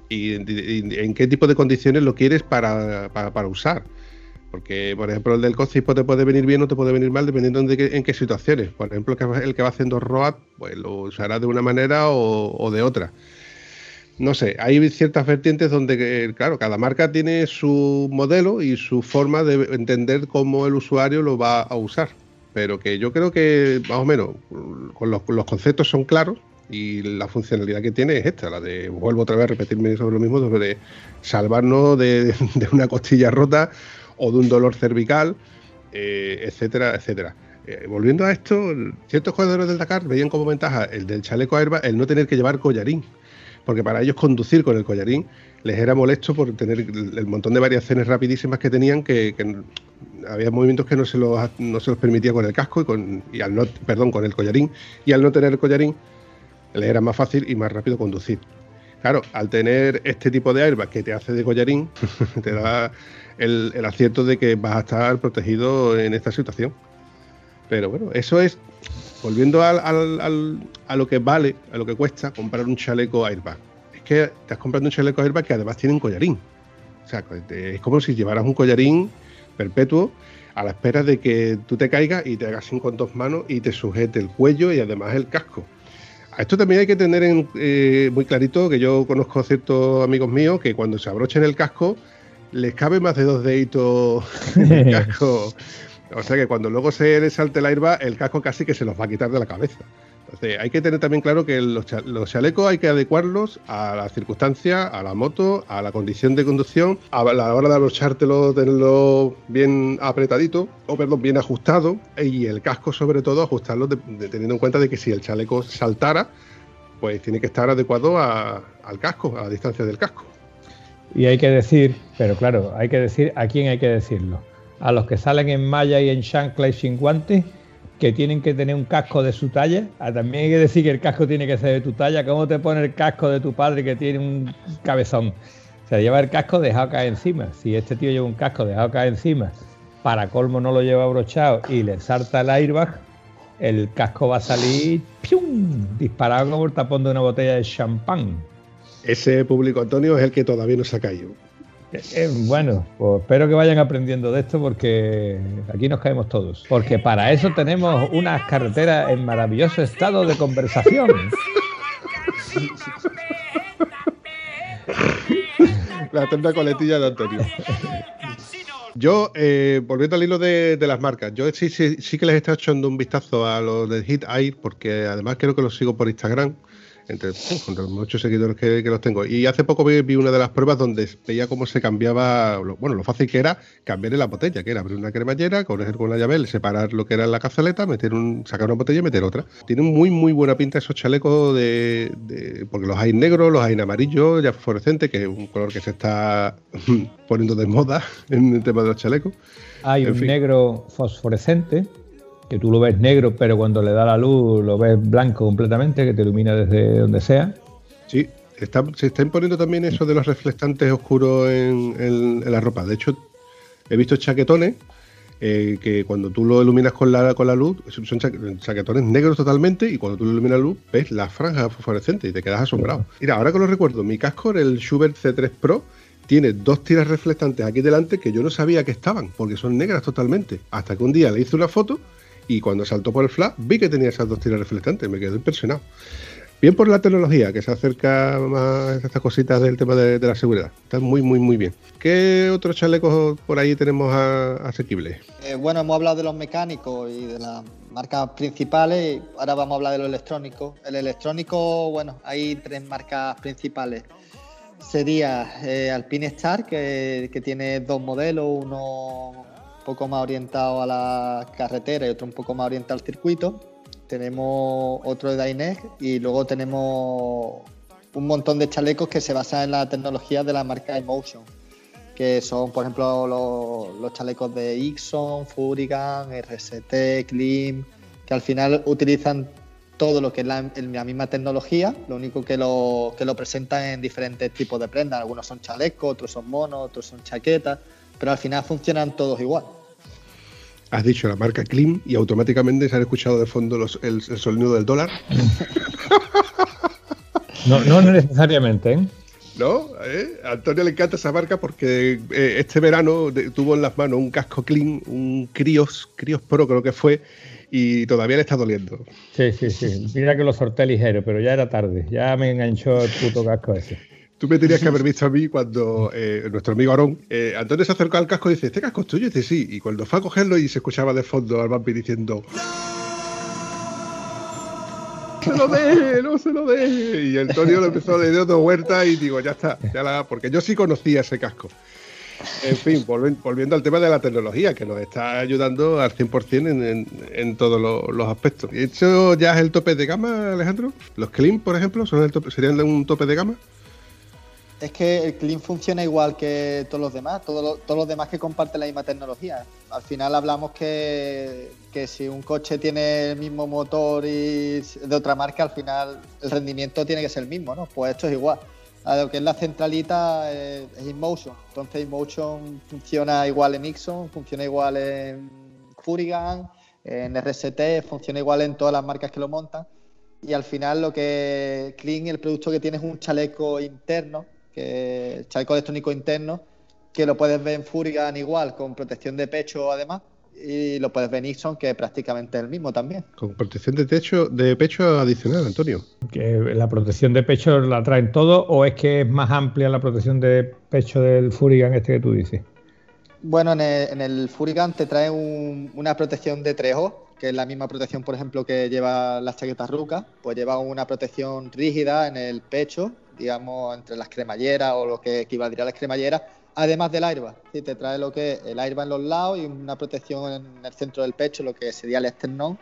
y, en qué tipo de condiciones lo quieres para, usar. Porque, por ejemplo, el del Cocipo te puede venir bien o te puede venir mal dependiendo de en qué situaciones. Por ejemplo, el que va haciendo ROAD, pues lo usará de una manera o, de otra. No sé, hay ciertas vertientes donde, claro, cada marca tiene su modelo y su forma de entender cómo el usuario lo va a usar. Pero que yo creo que, más o menos, con los conceptos son claros y la funcionalidad que tiene es esta, la de, vuelvo otra vez a repetirme sobre lo mismo, de salvarnos de, una costilla rota o de un dolor cervical, eh, etcétera, etcétera. Eh, volviendo a esto, ciertos jugadores del Dakar veían como ventaja el del chaleco airbag el no tener que llevar collarín. porque para ellos conducir con el collarín les era molesto por tener el, montón de variaciones rapidísimas que tenían que, había movimientos que no se los, no se los permitía con el casco y, con, y al no, perdón, con el collarín y al no tener el collarín les era más fácil y más rápido conducir. Claro, al tener este tipo de airbag que te hace de collarín, te da el, acierto de que vas a estar protegido en esta situación. Pero bueno, eso es, volviendo a lo que vale, a lo que cuesta comprar un chaleco airbag. Es que estás comprando un chaleco airbag que además tiene un collarín. O sea, es como si llevaras un collarín perpetuo a la espera de que tú te caigas y te hagas sin con dos manos y te sujete el cuello y además el casco. A esto también hay que tener eh, muy clarito que yo conozco a ciertos amigos míos que cuando se abrochen el casco les cabe más de dos deditos en el casco. O sea que cuando luego se les salte el airbag, el casco casi que se los va a quitar de la cabeza. Entonces, hay que tener también claro que los, chalecos hay que adecuarlos a las circunstancias, a la moto, a la condición de conducción, a la hora de abrochártelo, tenerlo bien apretadito, o perdón, bien ajustado, y el casco sobre todo ajustarlo teniendo en cuenta de que si el chaleco saltara, pues tiene que estar adecuado al casco, a la distancia del casco. Y hay que decir, pero claro, hay que decir a quién hay que decirlo. A los que salen en malla y en chancla y sin guantes, que tienen que tener un casco de su talla. Ah, también hay que decir que el casco tiene que ser de tu talla. ¿Cómo te pone el casco de tu padre que tiene un cabezón? O sea, lleva el casco dejado caer encima. Si este tío lleva un casco dejado caer encima, para colmo no lo lleva abrochado y le salta el airbag, el casco va a salir disparado como el tapón de una botella de champán. Ese público, Antonio, es el que todavía no se ha caído. Eh, bueno, pues espero que vayan aprendiendo de esto porque aquí nos caemos todos. Porque para eso tenemos unas carreteras en maravilloso estado de conversación. La eterna coletilla de Antonio. Yo, eh, volviendo al hilo de, las marcas, yo sí, sí, sí, que les he echando un vistazo a los de Hit Air porque además creo que los sigo por Instagram entre, los muchos seguidores que, los tengo. Y hace poco vi, una de las pruebas donde veía cómo se cambiaba, bueno, lo fácil que era cambiar la botella, que era abrir una cremallera, correr con la llave, separar lo que era la cazaleta, meter un, sacar una botella y meter otra. Tienen muy, muy buena pinta esos chalecos de, porque los hay negros, los hay en amarillo, ya fluorescente, que es un color que se está poniendo de moda en el tema de los chalecos. Hay un negro fosforescente que tú lo ves negro, pero cuando le da la luz lo ves blanco completamente, que te ilumina desde donde sea. Sí, se está imponiendo también eso de los reflectantes oscuros en, la ropa. De hecho, he visto chaquetones eh, que cuando tú lo iluminas con la, luz, son chaquetones negros totalmente y cuando tú lo iluminas la luz ves la franja fosforescente y te quedas asombrado. Mira, ahora que lo recuerdo, mi casco, el Schubert C3 Pro, tiene dos tiras reflectantes aquí delante que yo no sabía que estaban, porque son negras totalmente. Hasta que un día le hice una foto y cuando saltó por el flash vi que tenía esas dos tiras reflectantes, me quedé impresionado. Bien por la tecnología, que se acerca más a estas cositas del tema de, la seguridad. Está muy, muy, muy bien. ¿Qué otros chalecos por ahí tenemos asequibles? Eh, bueno, hemos hablado de los mecánicos y de las marcas principales. ahora vamos a hablar de lo electrónico. El electrónico, bueno, hay tres marcas principales. Sería eh, Alpine Star, que, que tiene dos modelos, uno poco más orientado a la carretera y otro un poco más orientado al circuito. Tenemos otro de Dynec y luego tenemos un montón de chalecos que se basan en la tecnología de la marca Emotion, que son, por ejemplo, los, chalecos de Ixon, Furigan, RST, Klim, que al final utilizan todo lo que es la, misma tecnología, lo único que lo, que lo presentan en diferentes tipos de prendas. Algunos son chalecos, otros son monos, otros son chaquetas, pero al final funcionan todos igual has dicho la marca Klim y automáticamente se han escuchado de fondo el, sonido del dólar. no, no necesariamente, ¿eh? ¿No? ¿Eh? A Antonio le encanta esa marca porque eh, este verano tuvo en las manos un casco Klim, un Crios, Crios Pro creo que fue, y todavía le está doliendo. Sí, sí, sí. Mira que lo sorté ligero, pero ya era tarde. Ya me enganchó el puto casco ese. Tú me tenías que haber visto a mí cuando eh, nuestro amigo Aarón, eh, Antonio se acercó al casco y dice, ¿este casco es tuyo? Y dice, sí. Y cuando fue a cogerlo y se escuchaba de fondo al vampi diciendo, se lo deje, no se lo deje. Y Antonio lo empezó a de otra huerta y digo, ya está, ya la, porque yo sí conocía ese casco. En fin, volviendo al tema de la tecnología, que nos está ayudando al 100% en, en, todos los, aspectos. ¿Y ¿Eso ya es el tope de gama, Alejandro? ¿Los Clean, por ejemplo, son el tope, serían un tope de gama? Es que el Clean funciona igual que todos los demás, todos los, demás que comparten la misma tecnología. Al final hablamos que, que, si un coche tiene el mismo motor y de otra marca, al final el rendimiento tiene que ser el mismo, ¿no? Pues esto es igual. A lo que es la centralita es, InMotion. Entonces InMotion funciona igual en Nixon, funciona igual en Furigan, en RST, funciona igual en todas las marcas que lo montan. Y al final lo que Clean, el producto que tiene es un chaleco interno que chaleco electrónico interno, que lo puedes ver en Furigan igual, con protección de pecho además, y lo puedes ver en Nixon, que es prácticamente el mismo también. Con protección de techo, de pecho adicional, Antonio. ¿Que la protección de pecho la traen todo o es que es más amplia la protección de pecho del Furigan este que tú dices? Bueno, en el, Furigan te trae una protección de 3O, que es la misma protección, por ejemplo, que lleva las chaquetas Ruca, pues lleva una protección rígida en el pecho digamos, entre las cremalleras o lo que equivaldría a las cremalleras, además del airbag. ¿sí? Te trae lo que es el airbag en los lados y una protección en el centro del pecho, lo que sería el esternón,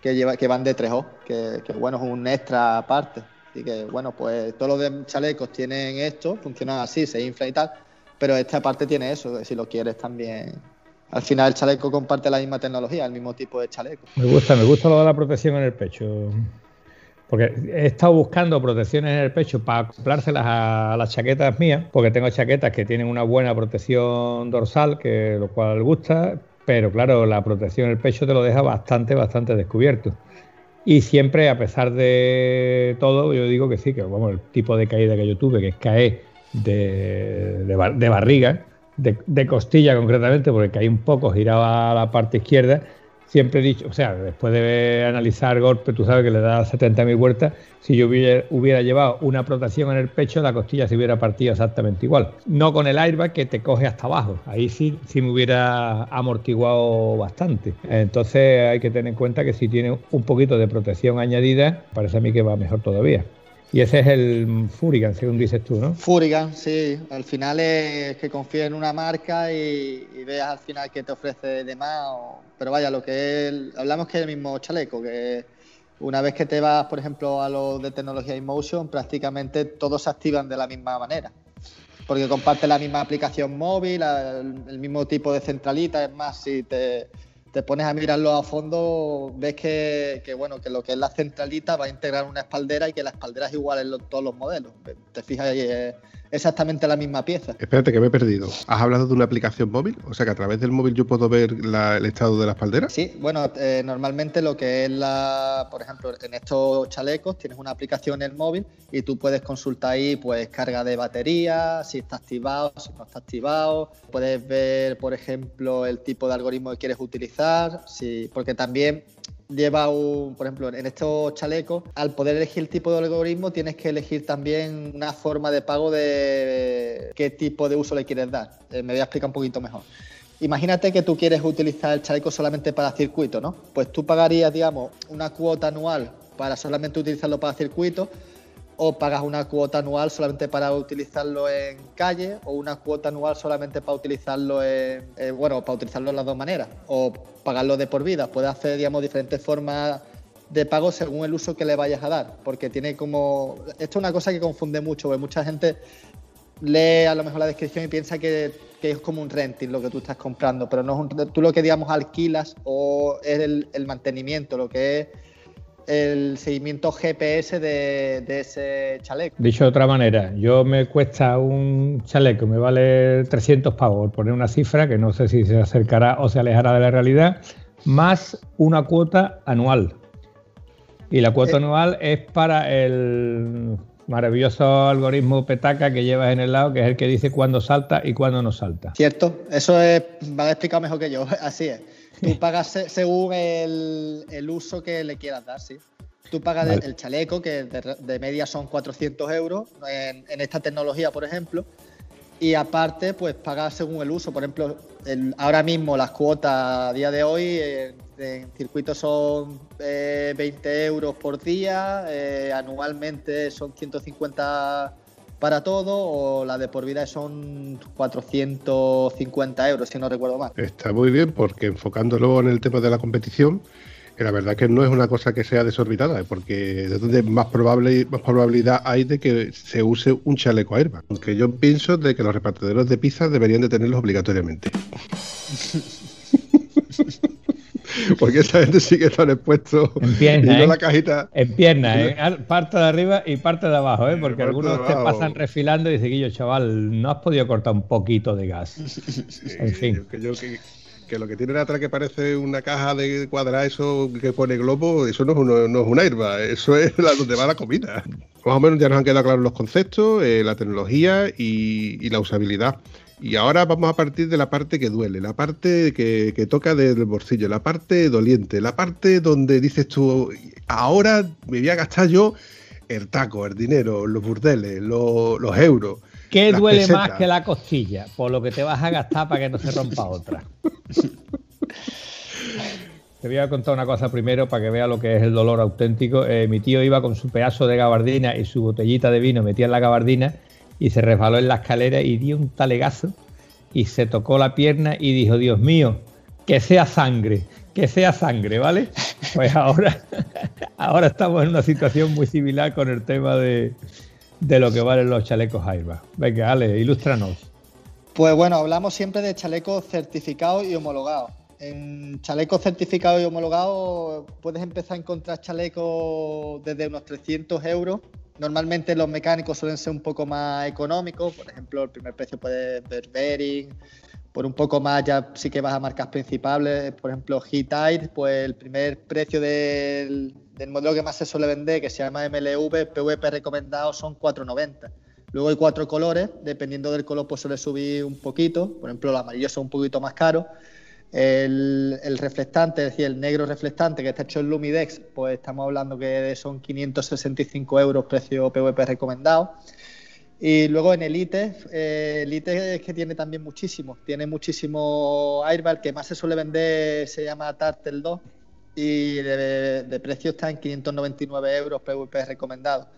que, lleva, que van de 3O, que, bueno, es un extra aparte. Así que bueno, pues todos los chalecos tienen esto, funcionan así, se infla y tal, pero esta parte tiene eso, si lo quieres también al final el chaleco comparte la misma tecnología, el mismo tipo de chaleco. Me gusta, me gusta lo de la protección en el pecho. Porque he estado buscando protecciones en el pecho para acoplárselas a las chaquetas mías, porque tengo chaquetas que tienen una buena protección dorsal, que lo cual gusta, pero claro, la protección en el pecho te lo deja bastante, bastante descubierto. Y siempre, a pesar de todo, yo digo que sí, que vamos, el tipo de caída que yo tuve, que es caer de, de, barriga, de, de, costilla concretamente, porque caí un poco girado a la parte izquierda, siempre he dicho, o sea, después de analizar golpe, tú sabes que le da 70.000 vueltas, si yo hubiera, llevado una protección en el pecho, la costilla se hubiera partido exactamente igual. No con el airbag que te coge hasta abajo, ahí sí, sí me hubiera amortiguado bastante. Entonces hay que tener en cuenta que si tiene un poquito de protección añadida, parece a mí que va mejor todavía. Y ese es el Furigan, según dices tú, ¿no? Furigan, sí. Al final es que confíes en una marca y, veas al final qué te ofrece de más. Pero vaya, lo que es, hablamos que es el mismo chaleco, que una vez que te vas, por ejemplo, a los de tecnología InMotion, prácticamente todos se activan de la misma manera. Porque comparte la misma aplicación móvil, el mismo tipo de centralita. Es más, si te te pones a mirarlo a fondo, ves que, bueno, que lo que es la centralita va a integrar una espaldera y que la espaldera es igual en todos los modelos. Te fijas ahí, exactamente la misma pieza. Espérate, que me he perdido. ¿Has hablado de una aplicación móvil? O sea, que a través del móvil yo puedo ver el estado de la espaldera. Sí, bueno, eh, normalmente lo que es la, por ejemplo, en estos chalecos tienes una aplicación en el móvil y tú puedes consultar ahí, pues, carga de batería, si está activado, si no está activado. Puedes ver, por ejemplo, el tipo de algoritmo que quieres utilizar, sí, porque también lleva un, por ejemplo, en estos chalecos, al poder elegir el tipo de algoritmo, tienes que elegir también una forma de pago de qué tipo de uso le quieres dar. Eh, me voy a explicar un poquito mejor. Imagínate que tú quieres utilizar el chaleco solamente para circuito, ¿no? Pues tú pagarías, digamos, una cuota anual para solamente utilizarlo para circuito o pagas una cuota anual solamente para utilizarlo en calle o una cuota anual solamente para utilizarlo en, bueno, para utilizarlo en las dos maneras o pagarlo de por vida. Puedes hacer, digamos, diferentes formas de pago según el uso que le vayas a dar, porque tiene como esto es una cosa que confunde mucho, porque mucha gente lee a lo mejor la descripción y piensa que, es como un renting lo que tú estás comprando, pero no es un, tú lo que digamos alquilas o es el, el mantenimiento, lo que es el seguimiento GPS de, ese chaleco. Dicho de otra manera, yo me cuesta un chaleco, me vale 300 pavos, por poner una cifra que no sé si se acercará o se alejará de la realidad, más una cuota anual. Y la cuota eh. anual es para el maravilloso algoritmo petaca que llevas en el lado, que es el que dice cuándo salta y cuándo no salta. Cierto, eso es, va a explicar mejor que yo, así es. Tú pagas según el, uso que le quieras dar, sí. Tú pagas el chaleco, que de, media son 400 euros en, esta tecnología, por ejemplo. Y aparte, pues pagas según el uso. Por ejemplo, ahora mismo las cuotas a día de hoy en, circuitos son 20 eh, euros por día, eh, anualmente son 150 para todo o la de por vida son 450 euros, si no recuerdo mal. Está muy bien porque enfocándolo en el tema de la competición, la verdad que no es una cosa que sea desorbitada, porque es donde más, probable, más probabilidad hay de que se use un chaleco airbag. Aunque yo pienso de que los repartidores de pizza deberían de tenerlos obligatoriamente. porque esa gente sí que están expuestos en pierna, y no ¿eh? la cajita. En pierna, ¿eh? parte de arriba y parte de abajo, ¿eh? porque algunos te pasan refilando y dicen, yo, chaval, no has podido cortar un poquito de gas. en fin. Que, yo, que, que, lo que tiene atrás que parece una caja de cuadra, eso que pone globo, eso no es, uno, no es un airbag, eso es la donde va la comida. Más o menos ya nos han quedado claros los conceptos, eh, la tecnología y, y la usabilidad. Y ahora vamos a partir de la parte que duele, la parte que, que, toca del bolsillo, la parte doliente, la parte donde dices tú, ahora me voy a gastar yo el taco, el dinero, los burdeles, los, los euros. ¿Qué duele pesetas? más que la costilla? Por lo que te vas a gastar para que no se rompa otra. Te voy a contar una cosa primero para que vea lo que es el dolor auténtico. Eh, mi tío iba con su pedazo de gabardina y su botellita de vino metía en la gabardina y se resbaló en la escalera y dio un talegazo y se tocó la pierna y dijo, Dios mío, que sea sangre, que sea sangre, ¿vale? Pues ahora, ahora estamos en una situación muy similar con el tema de, de lo que valen los chalecos airbag. Venga, Ale, ilústranos. Pues bueno, hablamos siempre de chalecos certificados y homologados. En chalecos certificados y homologados puedes empezar a encontrar chalecos desde unos 300 euros Normalmente los mecánicos suelen ser un poco más económicos, por ejemplo, el primer precio puede ver Bering, por un poco más ya sí que vas a marcas principales, por ejemplo, Hittite, pues el primer precio del, del, modelo que más se suele vender, que se llama MLV, PVP recomendado, son 4,90. Luego hay cuatro colores, dependiendo del color pues suele subir un poquito, por ejemplo, los amarillos son un poquito más caros. El, el, reflectante, es decir, el negro reflectante que está hecho en Lumidex, pues estamos hablando que son 565 euros precio PVP recomendado. Y luego en Elite, eh, Elite es que tiene también muchísimo, tiene muchísimo airbag, el que más se suele vender se llama Tartel 2 y de, precio está en 599 euros PVP recomendado.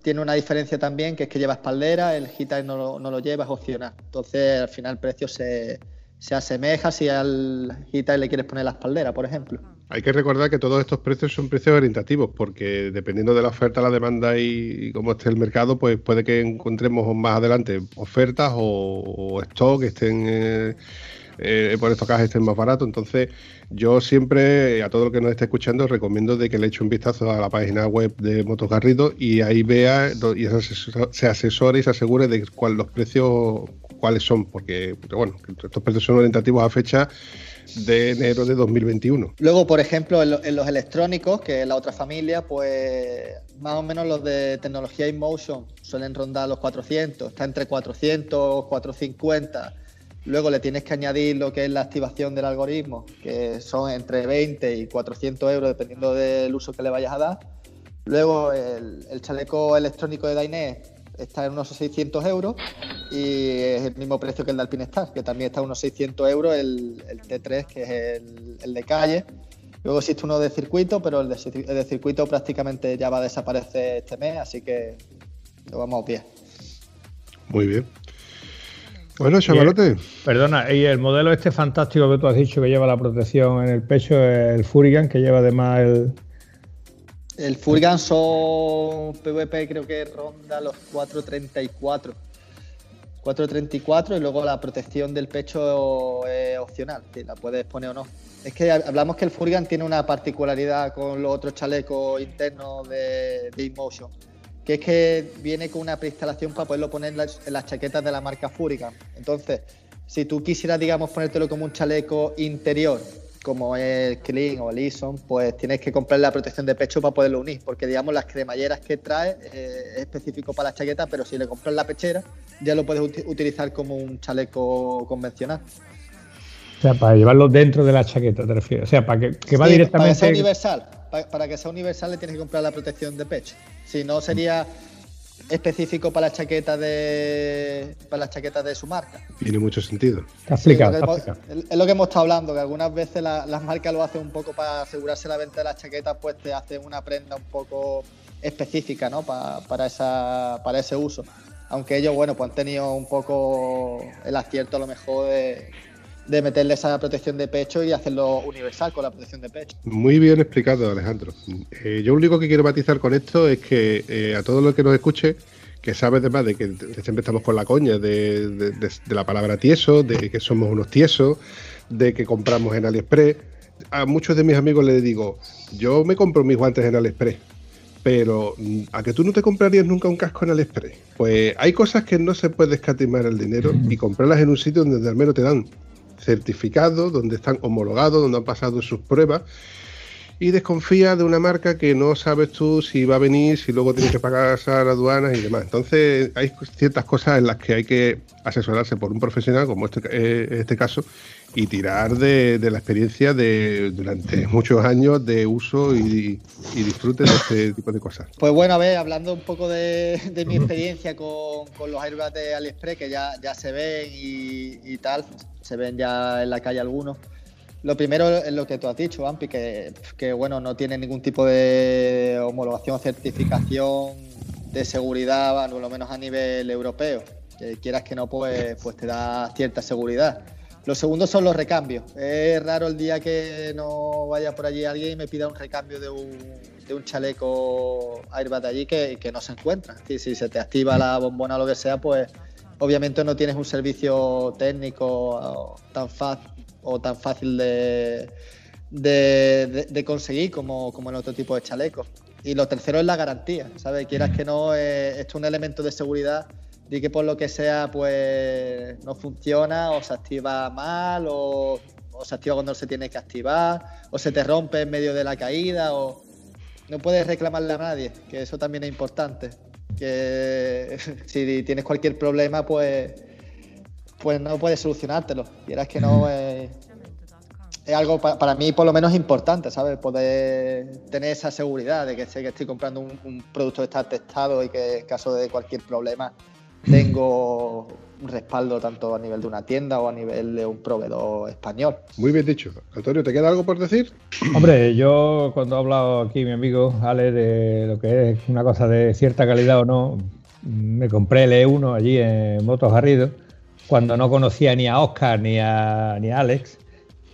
Tiene una diferencia también que es que lleva espaldera, el Hittite no, no lo lleva, es opcional. Entonces al final el precio se, se asemeja si al Hita le quieres poner la espaldera, por ejemplo. Hay que recordar que todos estos precios son precios orientativos, porque dependiendo de la oferta, la demanda y, cómo esté el mercado, pues puede que encontremos más adelante ofertas o, o stock que estén eh, eh, por estos casos estén más baratos. Entonces, yo siempre, a todo el que nos esté escuchando, recomiendo de que le eche un vistazo a la página web de Motos Garrido y ahí vea y se asesore y se asegure de cuál los precios cuáles son, porque bueno, estos precios son orientativos a fecha de enero de 2021. Luego, por ejemplo, en, lo, en, los electrónicos, que es la otra familia, pues más o menos los de tecnología InMotion suelen rondar los 400, está entre 400, 450. Luego le tienes que añadir lo que es la activación del algoritmo, que son entre 20 y 400 euros dependiendo del uso que le vayas a dar. Luego el, chaleco electrónico de Dainet está en unos 600 euros y es el mismo precio que el de Alpine Star, que también está en unos 600 euros el, el T3, que es el, el, de calle. Luego existe uno de circuito, pero el de, el de, circuito prácticamente ya va a desaparecer este mes, así que lo vamos a pie. Muy bien. Bueno, chavalote. Perdona, y el modelo este fantástico que tú has dicho que lleva la protección en el pecho, el Furigan, que lleva además el, el Furgan son PvP, creo que ronda los 434. 434 y luego la protección del pecho es opcional, si la puedes poner o no. Es que hablamos que el Furgan tiene una particularidad con los otros chalecos internos de, de InMotion, que es que viene con una preinstalación para poderlo poner en las, en las chaquetas de la marca Furgan. Entonces, si tú quisieras, digamos, ponértelo como un chaleco interior como el Clean o el Eason, pues tienes que comprar la protección de pecho para poderlo unir, porque digamos las cremalleras que trae eh, es específico para la chaqueta, pero si le compras la pechera ya lo puedes ut utilizar como un chaleco convencional. O sea, para llevarlo dentro de la chaqueta, te refieres. O sea, para que, que va sí, directamente. Para que sea universal, para, para, que sea universal le tienes que comprar la protección de pecho. Si no sería específico para la chaqueta de para la chaqueta de su marca. Tiene mucho sentido. Sí, es, lo hemos, es, lo que hemos estado hablando, que algunas veces la, las marcas lo hacen un poco para asegurarse la venta de las chaquetas, pues te hacen una prenda un poco específica, ¿no? Para, para, esa, para ese uso. Aunque ellos, bueno, pues han tenido un poco el acierto a lo mejor de, de meterle esa protección de pecho y hacerlo universal con la protección de pecho. Muy bien explicado, Alejandro. Eh, yo lo único que quiero matizar con esto es que eh, a todo lo que nos escuche, que sabe además de que siempre estamos con la coña de, la palabra tieso, de que somos unos tiesos, de que compramos en AliExpress. A muchos de mis amigos les digo, yo me compro mis guantes en AliExpress, pero mm, ¿a que tú no te comprarías nunca un casco en AliExpress? Pues hay cosas que no se puede escatimar el dinero y comprarlas en un sitio donde al menos te dan certificados, donde están homologados, donde han pasado sus pruebas. Y desconfía de una marca que no sabes tú si va a venir, si luego tienes que pagar a las aduanas y demás. Entonces hay ciertas cosas en las que hay que asesorarse por un profesional, como este, eh, este caso, y tirar de, la experiencia de durante muchos años de uso y, disfrute de este tipo de cosas. Pues bueno, a ver, hablando un poco de, mi experiencia con, los airbags de AliExpress, que ya, ya se ven y, tal, se ven ya en la calle algunos. Lo primero es lo que tú has dicho, Ampi, que, bueno, no tiene ningún tipo de homologación certificación de seguridad, por lo menos a nivel europeo. Que quieras que no, pues, pues te da cierta seguridad. Los segundos son los recambios. Es raro el día que no vaya por allí alguien y me pida un recambio de un, de un chaleco airbag de allí que, que no se encuentra. si se te activa la bombona o lo que sea, pues obviamente no tienes un servicio técnico tan fácil o tan fácil de, de, conseguir como, como en otro tipo de chalecos. Y lo tercero es la garantía, ¿sabes? Quieras que no, esto es un elemento de seguridad y que por lo que sea pues no funciona o se activa mal o, se activa cuando se tiene que activar o se te rompe en medio de la caída o no puedes reclamarle a nadie, que eso también es importante. Que si tienes cualquier problema pues pues no puedes solucionártelo. Quieras que no es, algo para, mí por lo menos importante, ¿sabes? Poder tener esa seguridad de que sé que estoy comprando un, un producto que está testado y que en caso de cualquier problema tengo un respaldo tanto a nivel de una tienda o a nivel de un proveedor español. Muy bien dicho. Antonio, ¿te queda algo por decir? Hombre, yo cuando ha hablado aquí mi amigo Ale de lo que es una cosa de cierta calidad o no, me compré el E1 allí en Motos Garrido, cuando no conocía ni a Oscar ni a, ni a Alex,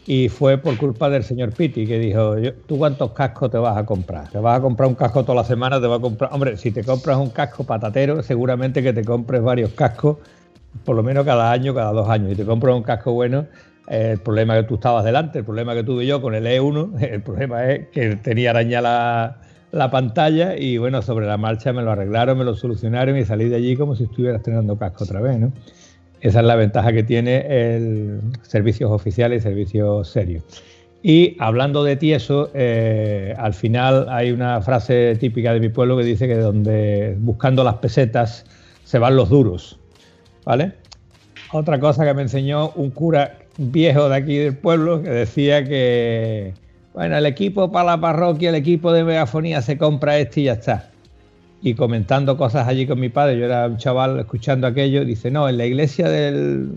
y fue por culpa del señor Pitti que dijo, ¿tú cuántos cascos te vas a comprar? ¿Te vas a comprar un casco toda la semana? ¿Te vas a comprar? Hombre, si te compras un casco patatero, seguramente que te compres varios cascos, por lo menos cada año, cada dos años. Y te compras un casco bueno, el problema que tú estabas delante, el problema que tuve yo con el E1, el problema es que tenía araña la, la pantalla y bueno, sobre la marcha me lo arreglaron, me lo solucionaron y salí de allí como si estuviera estrenando casco otra vez, ¿no? Esa es la ventaja que tiene el servicios oficiales y servicios serios. Y hablando de tieso, eh, al final hay una frase típica de mi pueblo que dice que donde buscando las pesetas se van los duros. ¿Vale? Otra cosa que me enseñó un cura viejo de aquí del pueblo que decía que, bueno, el equipo para la parroquia, el equipo de megafonía se compra este y ya está y comentando cosas allí con mi padre, yo era un chaval escuchando aquello, dice, no, en la iglesia del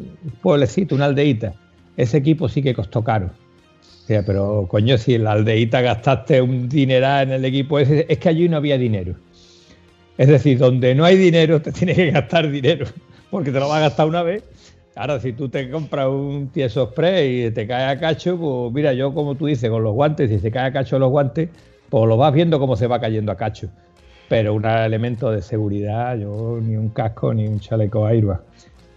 pueblecito, una aldeíta, ese equipo sí que costó caro. O sea, pero coño, si en la aldeíta gastaste un dineral en el equipo ese, es que allí no había dinero. Es decir, donde no hay dinero, te tienes que gastar dinero, porque te lo vas a gastar una vez. Ahora, si tú te compras un tieso spray y te cae a cacho, pues mira, yo como tú dices, con los guantes, si se cae a cacho los guantes, pues lo vas viendo cómo se va cayendo a cacho pero un elemento de seguridad, yo ni un casco ni un chaleco airbag.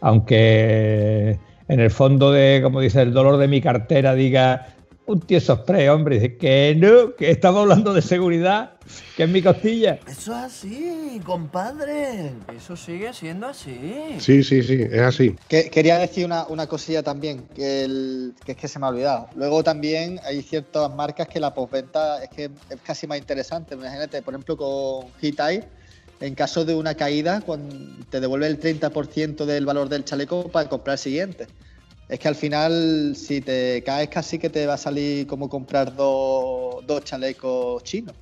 Aunque en el fondo de, como dice, el dolor de mi cartera diga un tío spray, hombre, dice que no, que estamos hablando de seguridad, que es mi costilla. Eso es así, compadre. Eso sigue siendo así. Sí, sí, sí, es así. quería decir una, una cosilla también, que, que, es que se me ha olvidado. Luego también hay ciertas marcas que la postventa es que es casi más interesante. Imagínate, por ejemplo, con Hitai, en caso de una caída, cuando te devuelve el 30% del valor del chaleco para comprar el siguiente es que al final, si te caes, casi que te va a salir como comprar dos, chalecos chinos.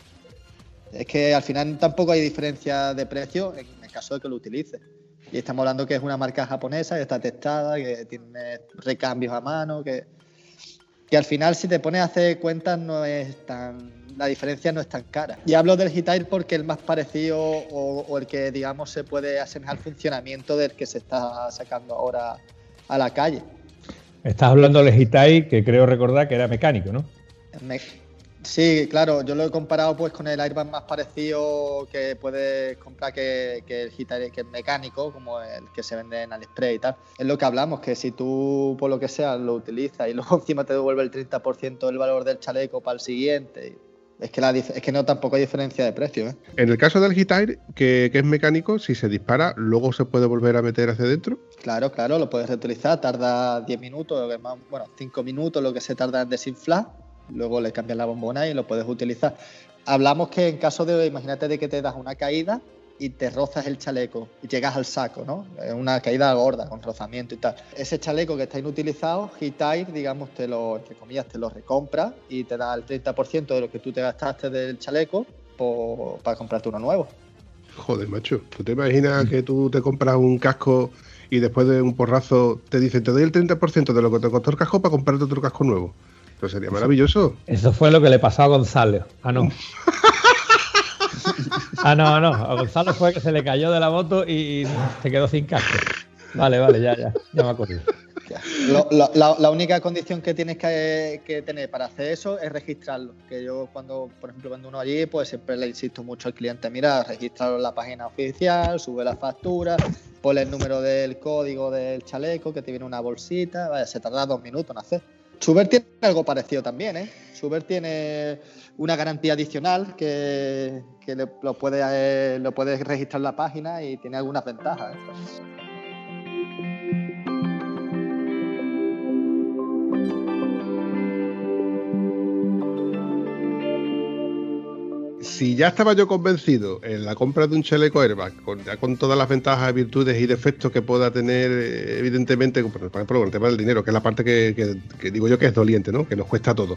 Es que al final tampoco hay diferencia de precio en el caso de que lo utilices. Y estamos hablando que es una marca japonesa que está testada, que tiene recambios a mano, que, que al final, si te pones a hacer cuentas, no es tan la diferencia no es tan cara. Y hablo del Hitair porque el más parecido o, el que, digamos, se puede asemejar al funcionamiento del que se está sacando ahora a la calle. Estás hablando del Hitair, que creo recordar que era mecánico, ¿no? Sí, claro, yo lo he comparado pues con el airbag más parecido que puedes comprar que, el Hitair, que es mecánico, como el que se vende en AliExpress y tal. Es lo que hablamos, que si tú por lo que sea lo utilizas y luego encima te devuelve el 30% del valor del chaleco para el siguiente, es que, es que no tampoco hay diferencia de precio. ¿eh? En el caso del Hitair, que, que, es mecánico, si se dispara, luego se puede volver a meter hacia adentro. Claro, claro, lo puedes reutilizar, tarda 10 minutos, bueno, 5 minutos lo que se tarda en desinflar luego le cambias la bombona y lo puedes utilizar. Hablamos que en caso de, imagínate de que te das una caída y te rozas el chaleco y llegas al saco, ¿no? Es una caída gorda, con rozamiento y tal. Ese chaleco que está inutilizado, Hitair, digamos, te lo, entre comillas, te lo recompra y te da el 30% de lo que tú te gastaste del chaleco para comprarte uno nuevo. Joder, macho, ¿tú te imaginas que tú te compras un casco y después de un porrazo te dicen, te doy el 30% de lo que te costó el casco para comprarte otro casco nuevo? Pero sería maravilloso. Eso fue lo que le pasó a Gonzalo. Ah, no. ah, no, no. A Gonzalo fue que se le cayó de la moto y se quedó sin casco. Vale, vale, ya, ya. Ya me acuerdo. la, única condición que tienes que, tener para hacer eso es registrarlo. Que yo cuando, por ejemplo, vendo uno allí, pues siempre le insisto mucho al cliente, mira, registrarlo en la página oficial, sube la factura, ponle el número del código del chaleco, que te viene una bolsita, vaya, se tarda dos minutos en hacer. Schubert tiene algo parecido también, ¿eh? Schubert tiene una garantía adicional que, lo, puede, eh, lo puedes registrar en la página y tiene algunas ventajas. ¿eh? Si ya estaba yo convencido en la compra de un chaleco airbag, con, ya con todas las ventajas, virtudes y defectos que pueda tener, eh, evidentemente, por ejemplo, con el tema del dinero, que es la parte que, digo yo que es doliente, ¿no? Que nos cuesta todo.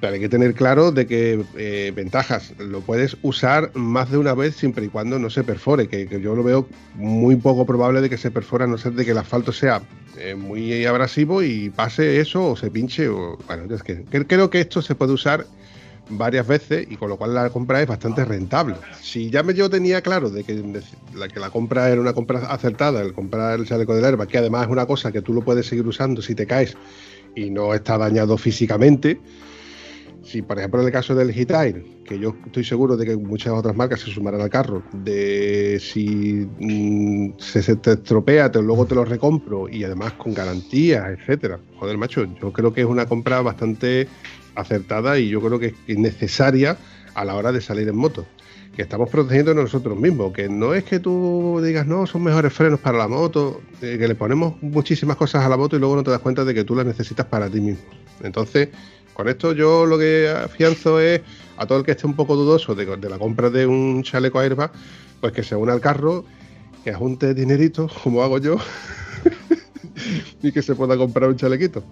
Pero hay que tener claro de que eh, ventajas lo puedes usar más de una vez siempre y cuando no se perfore, que, yo lo veo muy poco probable de que se perfore a no ser de que el asfalto sea eh, muy abrasivo y pase eso o se pinche. O, bueno, es que creo que esto se puede usar varias veces y con lo cual la compra es bastante rentable. Si ya me yo tenía claro de que la, que la compra era una compra acertada, el comprar el chaleco de herba, que además es una cosa que tú lo puedes seguir usando si te caes y no está dañado físicamente. Si, por ejemplo, en el caso del Hitair, que yo estoy seguro de que muchas otras marcas se sumarán al carro, de si mm, se, te estropea, te, luego te lo recompro y además con garantías, etcétera. Joder, macho, yo creo que es una compra bastante acertada y yo creo que es necesaria a la hora de salir en moto. Que estamos protegiendo nosotros mismos, que no es que tú digas, no, son mejores frenos para la moto, que le ponemos muchísimas cosas a la moto y luego no te das cuenta de que tú las necesitas para ti mismo. Entonces, con esto yo lo que afianzo es a todo el que esté un poco dudoso de, de la compra de un chaleco airbag, pues que se una al carro, que ajunte dinerito, como hago yo, y que se pueda comprar un chalequito.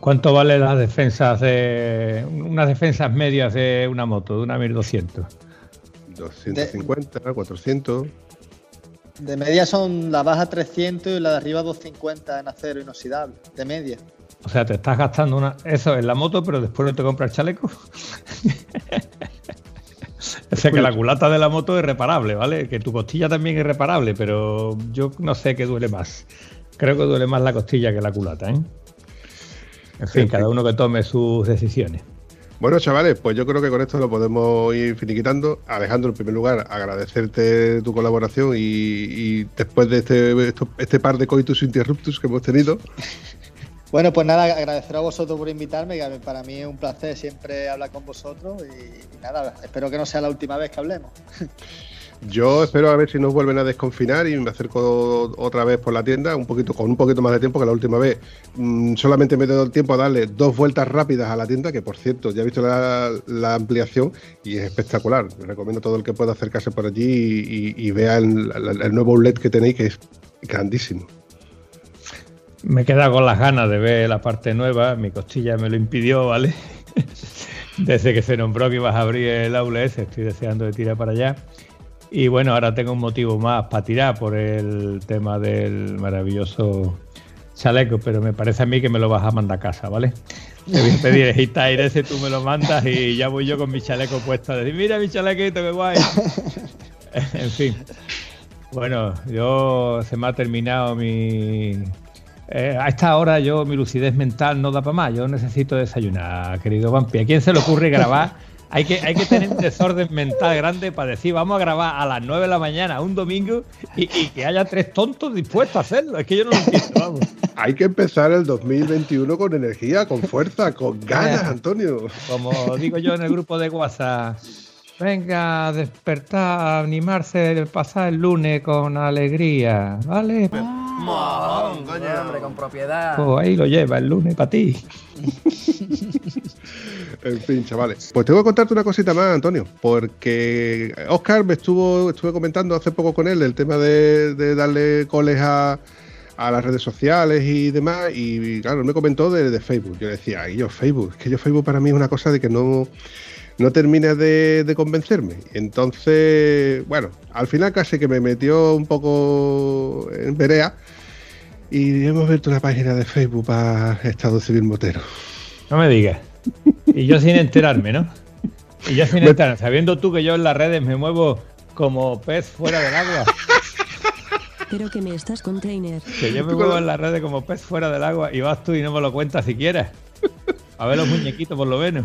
¿Cuánto vale las defensas de unas defensas medias de una moto, de una 1200? 250, 400. De media son la baja 300 y la de arriba 250 en acero inoxidable, de media. O sea, te estás gastando una eso en la moto, pero después no te compras chaleco. o sea que la culata de la moto es reparable, ¿vale? Que tu costilla también es reparable, pero yo no sé qué duele más. Creo que duele más la costilla que la culata, ¿eh? En fin, cada uno que tome sus decisiones. Bueno, chavales, pues yo creo que con esto lo podemos ir finiquitando. Alejandro, en primer lugar, agradecerte tu colaboración y, después de este, este par de coitus interruptus que hemos tenido. Bueno, pues nada, agradecer a vosotros por invitarme, que para mí es un placer siempre hablar con vosotros y nada, espero que no sea la última vez que hablemos. Yo espero a ver si nos vuelven a desconfinar y me acerco otra vez por la tienda, un poquito con un poquito más de tiempo que la última vez. Mm, solamente me he dado el tiempo a darle dos vueltas rápidas a la tienda, que por cierto, ya he visto la, ampliación y es espectacular. recomiendo a todo el que pueda acercarse por allí y, vea el, nuevo LED que tenéis, que es grandísimo. Me queda con las ganas de ver la parte nueva, mi costilla me lo impidió, ¿vale? Desde que se nombró que ibas a abrir el aula estoy deseando de tirar para allá. Y bueno, ahora tengo un motivo más para tirar por el tema del maravilloso chaleco, pero me parece a mí que me lo vas a mandar a casa, ¿vale? Te voy a pedir el ese, tú me lo mandas y ya voy yo con mi chaleco puesto a decir, mira mi chalequito, qué guay. en fin. Bueno, yo se me ha terminado mi... Eh, a esta hora yo mi lucidez mental no da para más. Yo necesito desayunar, querido Vampi. ¿A quién se le ocurre grabar hay que, hay que tener un desorden mental grande para decir, vamos a grabar a las 9 de la mañana un domingo y, que haya tres tontos dispuestos a hacerlo. Es que yo no lo entiendo, vamos. Hay que empezar el 2021 con energía, con fuerza, con ganas, Antonio. Como digo yo en el grupo de WhatsApp. Venga, despertar, animarse pasar el lunes con alegría, ¿vale? hombre, con propiedad. Pues ahí lo lleva el lunes para ti. En fin, chavales. Pues tengo que contarte una cosita más, Antonio, porque Oscar me estuvo, estuve comentando hace poco con él el tema de, darle coles a, las redes sociales y demás, y claro, me comentó de, Facebook. Yo decía, y yo Facebook, es que yo Facebook para mí es una cosa de que no, no termina de, convencerme. Entonces, bueno, al final casi que me metió un poco en verea y hemos visto una página de Facebook para Estado Civil Motero. No me digas. Y yo sin enterarme, ¿no? Y yo sin enterarme, sabiendo tú que yo en las redes me muevo como pez fuera del agua. Pero que me estás container. Que yo me muevo en las redes como pez fuera del agua y vas tú y no me lo cuentas siquiera. A ver los muñequitos por lo menos.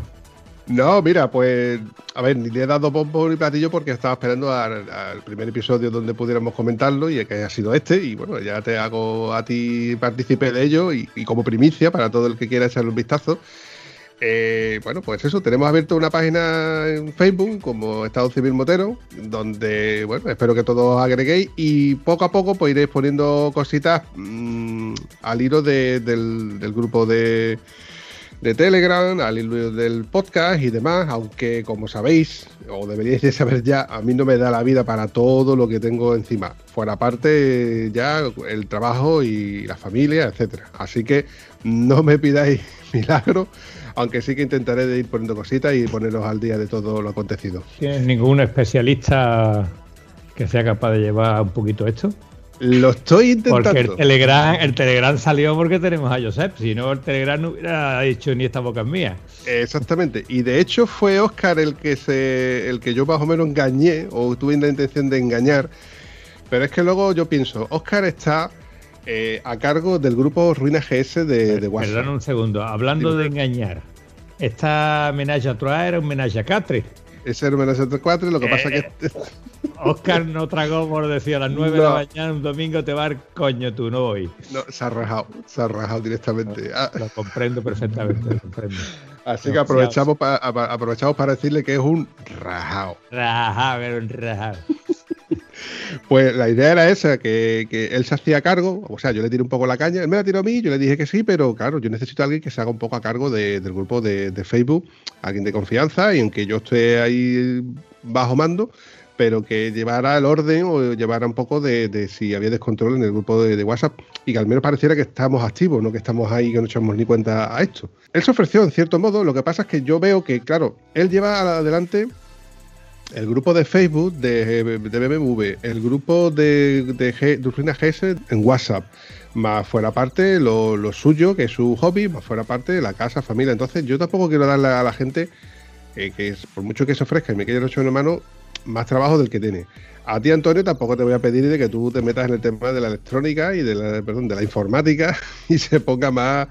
No, mira, pues, a ver, ni le he dado bombo ni platillo porque estaba esperando al, primer episodio donde pudiéramos comentarlo y que haya sido este. Y bueno, ya te hago a ti partícipe de ello y, y como primicia para todo el que quiera echarle un vistazo. Eh, bueno, pues eso, tenemos abierto una página en Facebook como Estado Civil Motero, donde, bueno, espero que todos agreguéis y poco a poco pues iréis poniendo cositas mm, al hilo del, grupo de, de Telegram, al hilo del podcast y demás, aunque como sabéis, o deberíais de saber ya, a mí no me da la vida para todo lo que tengo encima. Fuera parte ya el trabajo y la familia, etcétera. Así que no me pidáis milagro aunque sí que intentaré de ir poniendo cositas y ponerlos al día de todo lo acontecido. ¿Tienes ningún especialista que sea capaz de llevar un poquito esto? Lo estoy intentando. Porque el Telegram, el Telegram salió porque tenemos a Josep, si no el Telegram no hubiera dicho ni esta boca es mía. Exactamente. Y de hecho fue Oscar el que se, el que yo más o menos engañé, o tuve la intención de engañar. Pero es que luego yo pienso, Oscar está eh, a cargo del grupo Ruina GS de, de WhatsApp. Perdón un segundo, hablando de engañar, esta menage a era un menage a quatre. Ese era un menage a quatre, lo que pasa que. Eh, Oscar no tragó por decir a las 9 de la mañana un domingo te va a coño tú, no voy. No, se ha rajado, se ha rajado directamente. Lo, ah. comprendo perfectamente, comprendo. Así que aprovechamos, aprovechamos para decirle que es un rajado. Rajado, un rajado. Pues la idea era esa, que, él se hacía cargo, o sea, yo le tiré un poco la caña, él me la tiró a mí, yo le dije que sí, pero claro, yo necesito a alguien que se haga un poco a cargo del grupo de, Facebook, alguien de confianza y en que yo esté ahí bajo mando, pero que llevara el orden o llevara un poco de, si había descontrol en el grupo de, de, WhatsApp y que al menos pareciera que estamos activos, no que estamos ahí que no echamos ni cuenta a esto. Él se ofreció en cierto modo, lo que pasa es que yo veo que, claro, él lleva adelante el grupo de Facebook de, de BMW, el grupo de, de, G, GS en WhatsApp, más fuera parte lo, suyo, que es su hobby, más fuera parte la casa, familia. Entonces, yo tampoco quiero darle a la gente eh, que, por mucho que se ofrezca y me quede hecho en mano, más trabajo del que tiene. A ti, Antonio, tampoco te voy a pedir de que tú te metas en el tema de la electrónica y de la, de la informática y se ponga más,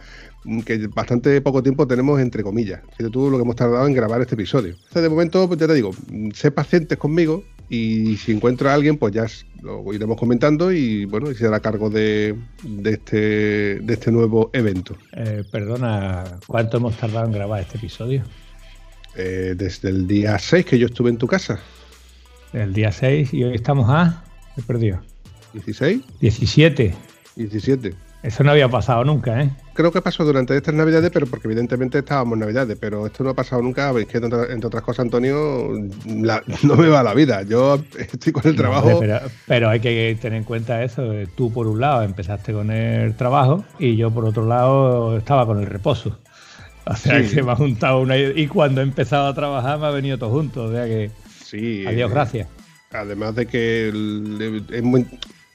que bastante poco tiempo tenemos entre comillas. Fíjate tú lo que hemos tardado en grabar este episodio. Entonces, de momento, pues ya te digo, sé pacientes conmigo y si encuentro a alguien, pues ya lo iremos comentando y bueno, y se hará cargo de, este, de este nuevo evento. Eh, perdona, ¿cuánto hemos tardado en grabar este episodio? Eh, desde el día 6 que yo estuve en tu casa. El día 6 y hoy estamos a... He perdido. ¿16? 17. 17. Eso no había pasado nunca, ¿eh? Creo que pasó durante estas navidades, pero porque evidentemente estábamos en navidades, pero esto no ha pasado nunca, veis que entre, otras cosas, Antonio, no me va la vida. Yo estoy con el trabajo. pero, hay que tener en cuenta eso. Tú por un lado empezaste con el trabajo y yo por otro lado estaba con el reposo. O sea que me ha juntado una y cuando he empezado a trabajar me ha venido todo junto. O sea que sí, adiós, gracias. Además de que es muy,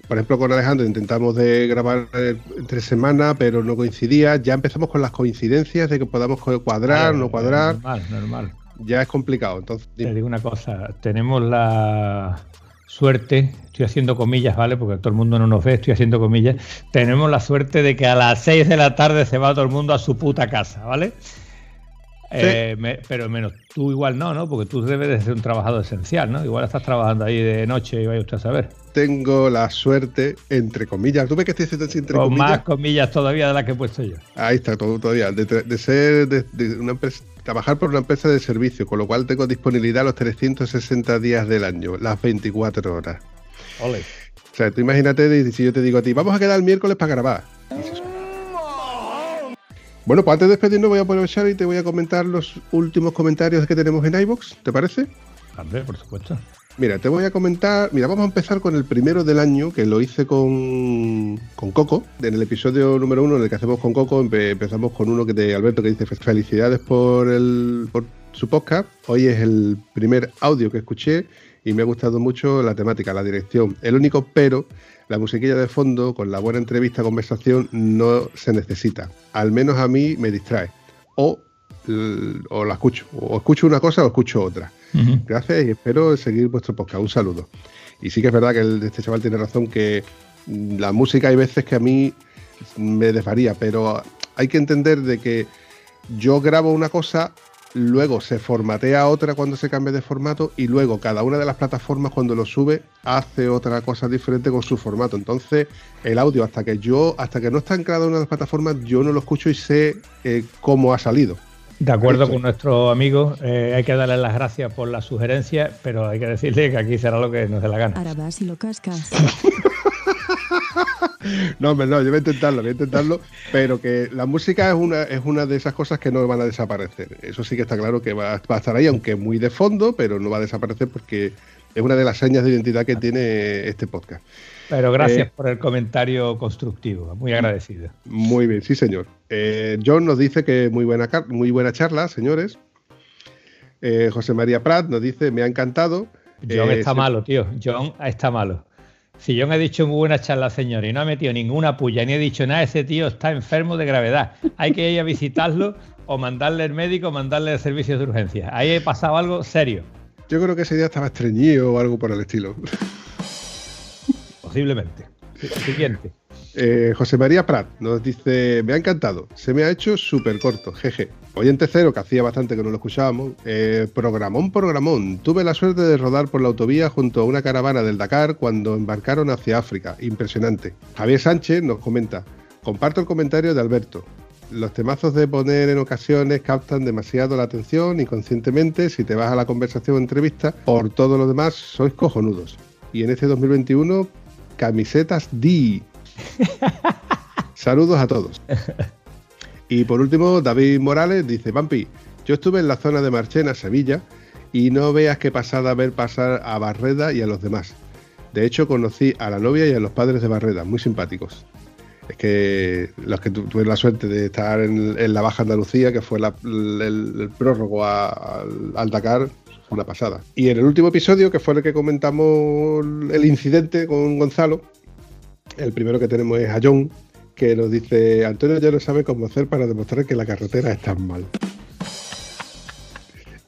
por ejemplo, con Alejandro intentamos de grabar eh, entre semanas, pero no coincidía. Ya empezamos con las coincidencias de que podamos cuadrar, Claro, no cuadrar. Normal, normal. Ya es complicado. Entonces, Te digo una cosa, tenemos la suerte, estoy haciendo comillas, ¿vale? Porque todo el mundo no nos ve, estoy haciendo comillas. Tenemos la suerte de que a las 6 de la tarde se va todo el mundo a su puta casa, ¿vale? Eh, me- pero menos tú igual no, ¿no? Porque tú debes de ser un trabajador esencial, ¿no? Igual estás trabajando ahí de noche y vaya usted a saber. tengo la suerte, entre comillas. ¿Tú ves que estoy haciendo entre Con comillas? más comillas todavía de las que he puesto yo. Ahí está, todo, todavía. De, de ser de, de una empresa, trabajar por una empresa de servicio, con lo cual tengo disponibilidad los 360 días del año, las 24 horas. Ole. O sea, tú imagínate si yo te digo a ti, vamos a quedar el miércoles para grabar. Bueno, pues antes de despedirnos voy a aprovechar y te voy a comentar los últimos comentarios que tenemos en iBox, ¿te parece? Hombre, por supuesto. Mira, te voy a comentar. Mira, vamos a empezar con el primero del año, que lo hice con, con Coco. En el episodio número uno, en el que hacemos con Coco, empe- empezamos con uno que de Alberto que dice: Felicidades por, el, por su podcast. Hoy es el primer audio que escuché y me ha gustado mucho la temática, la dirección. El único pero, la musiquilla de fondo, con la buena entrevista, conversación, no se necesita. Al menos a mí me distrae. O, o la escucho. O escucho una cosa o escucho otra. Gracias y espero seguir vuestro podcast. Un saludo. Y sí que es verdad que el, este chaval tiene razón que mm, la música hay veces que a mí me desvaría, pero hay que entender de que yo grabo una cosa, luego se formatea otra cuando se cambia de formato y luego cada una de las plataformas cuando lo sube hace otra cosa diferente con su formato. Entonces el audio hasta que yo, hasta que no está en cada una de las plataformas, yo no lo escucho y sé eh, cómo ha salido. De acuerdo Listo. con nuestro amigo, eh, hay que darle las gracias por la sugerencia, pero hay que decirle que aquí será lo que nos dé la gana. Ahora vas y lo cascas. No, hombre, no, yo voy a intentarlo, voy a intentarlo, pero que la música es una, es una de esas cosas que no van a desaparecer. Eso sí que está claro que va, va a estar ahí, aunque muy de fondo, pero no va a desaparecer porque es una de las señas de identidad que tiene este podcast. Pero gracias Eh, por el comentario constructivo, muy agradecido. Muy bien, sí, señor. Eh, John nos dice que muy buena, muy buena charla, señores. Eh, José María Prat nos dice, me ha encantado. John está se- malo, tío. John está malo. Si John ha dicho muy buena charla, señor, y no ha metido ninguna puya ni ha dicho nada, ese tío está enfermo de gravedad. Hay que ir a visitarlo o mandarle al médico o mandarle a servicios de urgencia. Ahí ha pasado algo serio, Yo creo que ese día estaba estreñido o algo por el estilo. posiblemente. Siguiente. Eh, José María Prat nos dice, me ha encantado, se me ha hecho súper corto, jeje. Oyente cero, que hacía bastante que no lo escuchábamos. Eh, programón, programón. Tuve la suerte de rodar por la autovía junto a una caravana del Dakar cuando embarcaron hacia África. Impresionante. Javier Sánchez nos comenta, comparto el comentario de Alberto. Los temazos de poner en ocasiones captan demasiado la atención inconscientemente si te vas a la conversación o entrevista. Por todo lo demás, sois cojonudos. Y en este 2021, camisetas D. Saludos a todos. Y por último, David Morales dice, Vampi, yo estuve en la zona de Marchena, Sevilla, y no veas qué pasada ver pasar a Barreda y a los demás. De hecho, conocí a la novia y a los padres de Barreda, muy simpáticos. Es que los que tu- tuve la suerte de estar en, la Baja Andalucía, que fue el, prólogo a- al, al Dakar, fue una pasada. Y en el último episodio, que fue el que comentamos el incidente con Gonzalo, el primero que tenemos es a John, que nos dice, Antonio ya no sabe cómo hacer para demostrar que la carretera está mal.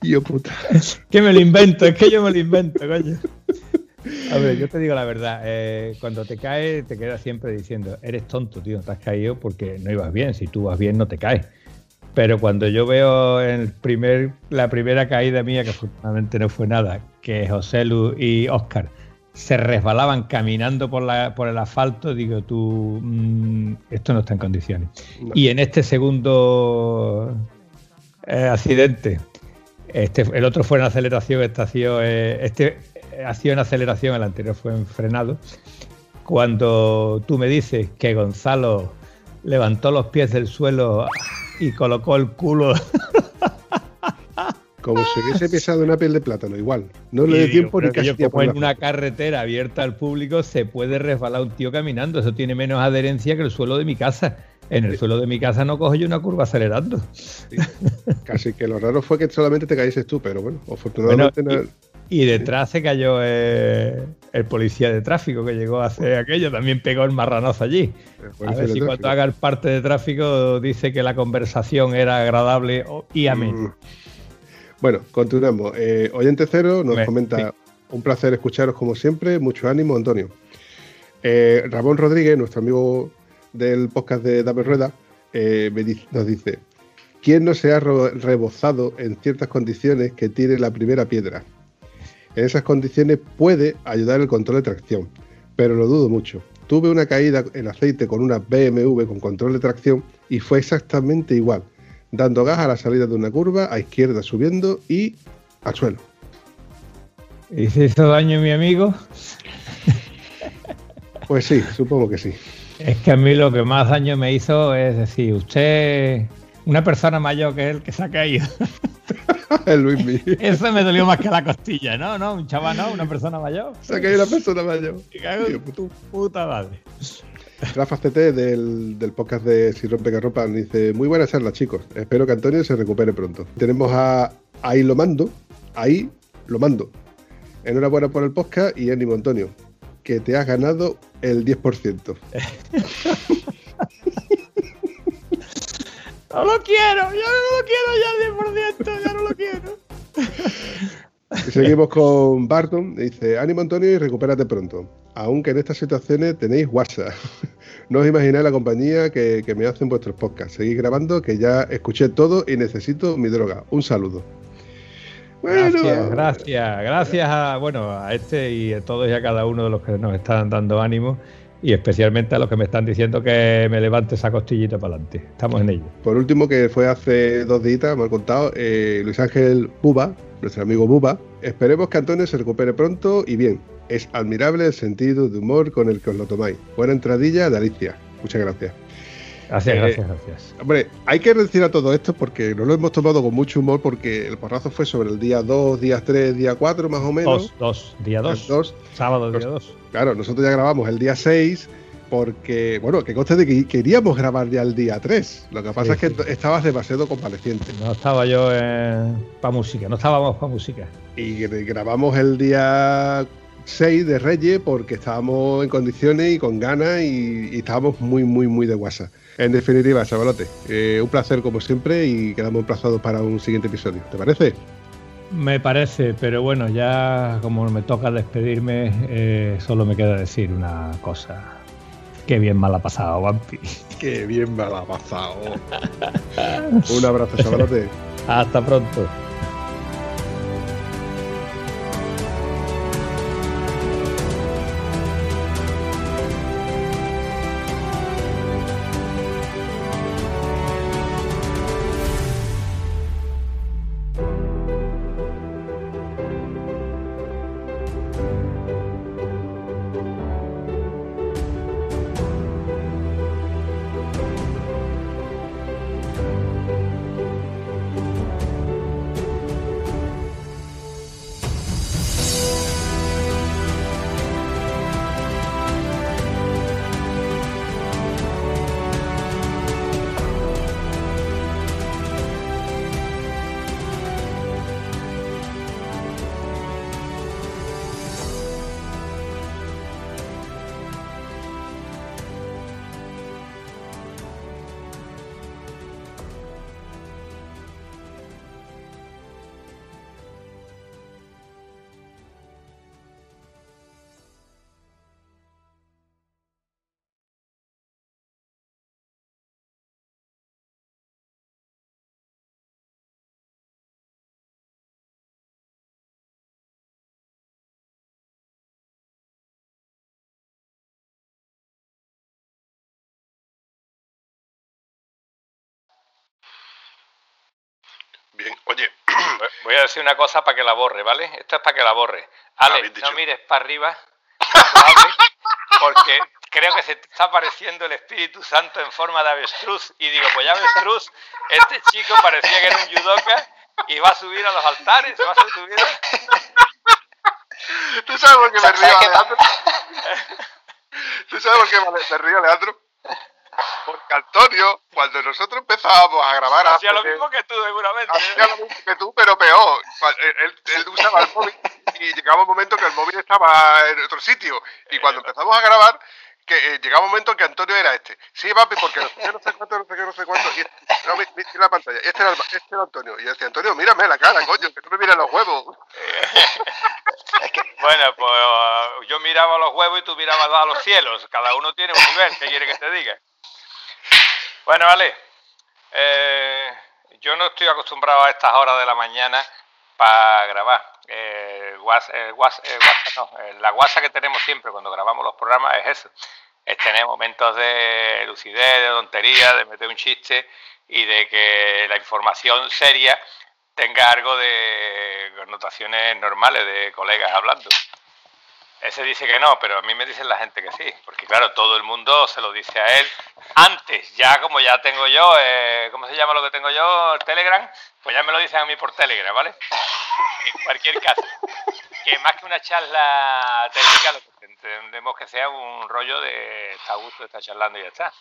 Y yo puta. Que me lo invento, es que yo me lo invento, coño. A ver, yo te digo la verdad, eh, cuando te caes te quedas siempre diciendo, eres tonto, tío, te has caído porque no ibas bien, si tú vas bien no te caes. Pero cuando yo veo el primer, la primera caída mía, que afortunadamente no fue nada, que José Lu y Oscar se resbalaban caminando por, la, por el asfalto, digo tú, mm, esto no está en condiciones. No. Y en este segundo eh, accidente, este, el otro fue en aceleración, este ha sido, eh, este ha sido en aceleración, el anterior fue en frenado. Cuando tú me dices que Gonzalo levantó los pies del suelo y colocó el culo Como si hubiese pisado una piel de plátano, igual. No le Y dio tiempo ni casi como en una carretera abierta al público se puede resbalar un tío caminando. Eso tiene menos adherencia que el suelo de mi casa. En el suelo de mi casa no cojo yo una curva acelerando. Casi que lo raro fue que solamente te caíses tú, pero bueno, afortunadamente Bueno, no- Y detrás se cayó eh, el policía de tráfico que llegó a hacer aquello, también pegó el marranazo allí. El A ver si tráfico. cuando haga el parte de tráfico dice que la conversación era agradable y amena. Mm. Bueno, continuamos. Eh, oyente Cero nos Me- comenta, sí. un placer escucharos como siempre, mucho ánimo, Antonio. Eh, Ramón Rodríguez, nuestro amigo del podcast de Dame Rueda, eh, me dice- nos dice, ¿quién no se ha rebozado en ciertas condiciones que tiene la primera piedra? En esas condiciones puede ayudar el control de tracción, pero lo dudo mucho. Tuve una caída en aceite con una BMW con control de tracción y fue exactamente igual, dando gas a la salida de una curva, a izquierda subiendo y al suelo. ¿Y se hizo daño mi amigo? Pues sí, supongo que sí. Es que a mí lo que más daño me hizo es decir, usted, una persona mayor que él que se ha caído. El Luismi. Eso me dolió más que la costilla, ¿no? No, un chaval no, una persona mayor. Se ha caído una persona mayor. Tío, puta madre. Rafa CT del, del podcast de Si rompe que ropa dice, muy buena charla chicos, espero que Antonio se recupere pronto. Tenemos a Ahí lo mando, ahí lo mando. Enhorabuena por el podcast y ánimo Antonio, que te has ganado el 10%. No lo quiero, yo no lo quiero ya el 10%, ya no lo quiero. Seguimos con Barton, dice, ánimo Antonio y recupérate pronto. Aunque en estas situaciones tenéis WhatsApp. No os imagináis la compañía que, que me hacen vuestros podcasts. Seguid grabando, que ya escuché todo y necesito mi droga. Un saludo. Gracias, gracias, gracias a, bueno, a este y a todos y a cada uno de los que nos están dando ánimo y especialmente a los que me están diciendo que me levante esa costillita para adelante. Estamos en ello. Por último, que fue hace dos días, me han contado, eh, Luis Ángel Buba, nuestro amigo Buba. Esperemos que Antonio se recupere pronto y bien. Es admirable el sentido de humor con el que os lo tomáis. Buena entradilla de Alicia. Muchas gracias. Gracias, Eh, gracias, gracias. Hombre, hay que decir a todo esto porque nos lo hemos tomado con mucho humor porque el porrazo fue sobre el día 2, día 3, día 4 más o menos. Dos, dos, día dos. El dos. Sábado, día Dos. dos. Claro, nosotros ya grabamos el día 6 porque, bueno, que conste de que queríamos grabar ya el día 3. Lo que pasa Sí, es que sí. estabas demasiado convaleciente. No estaba yo para música, no estábamos para música. Y gra- grabamos el día 6 de Reyes porque estábamos en condiciones y con ganas y, y estábamos muy, muy, muy de WhatsApp. En definitiva, chavalote, eh, un placer como siempre y quedamos emplazados para un siguiente episodio. ¿Te parece? Me parece, pero bueno, ya como me toca despedirme, eh, solo me queda decir una cosa. Qué bien mal ha pasado, Vampi. Qué bien me la ha pasado. un abrazo, chavalote. Hasta pronto. Decir una cosa para que la borre, ¿vale? Esto es para que la borre. Ale, Habéis dicho. no mires para arriba hables, porque creo que se te está apareciendo el Espíritu Santo en forma de avestruz. Y digo, pues ya avestruz, este chico parecía que era un judoka y va a subir a los altares, va a subir a... ¿tú sabes por qué me ¿Sabes río, Alejandro? ¿Tú sabes por qué me me río, Alejandro? Porque Antonio, cuando nosotros empezábamos a grabar Hacía lo mismo que tú, seguramente. ¿eh? Hacía lo mismo que tú, pero peor. Él, él- él usaba el móvil y llegaba un momento que el móvil estaba en otro sitio. Y cuando empezamos a grabar, que eh, llegaba un momento que Antonio era este. Sí, papi, porque no sé qué, no sé cuánto, no sé qué, no sé cuánto. Y este, no, mi- mi- mira la pantalla. Este era, el- este era Antonio. Y yo decía, Antonio, mírame la cara, coño, que no me miras los huevos. Bueno, pues yo miraba los huevos y tú mirabas a los cielos. Cada uno tiene un nivel, ¿qué quiere que te diga? Bueno, vale. Eh, yo no estoy acostumbrado a estas horas de la mañana para grabar. Eh, el WhatsApp no, eh, la guasa que tenemos siempre cuando grabamos los programas es eso. Es tener momentos de lucidez, de tontería, de meter un chiste y de que la información seria tenga algo de connotaciones normales de colegas hablando. Ese dice que no, pero a mí me dicen la gente que sí, porque claro, todo el mundo se lo dice a él antes, ya como ya tengo yo, eh, ¿cómo se llama lo que tengo yo? El Telegram, pues ya me lo dicen a mí por Telegram, ¿vale? En cualquier caso, que más que una charla técnica, lo que entendemos que sea un rollo de está a gusto estar charlando y ya está.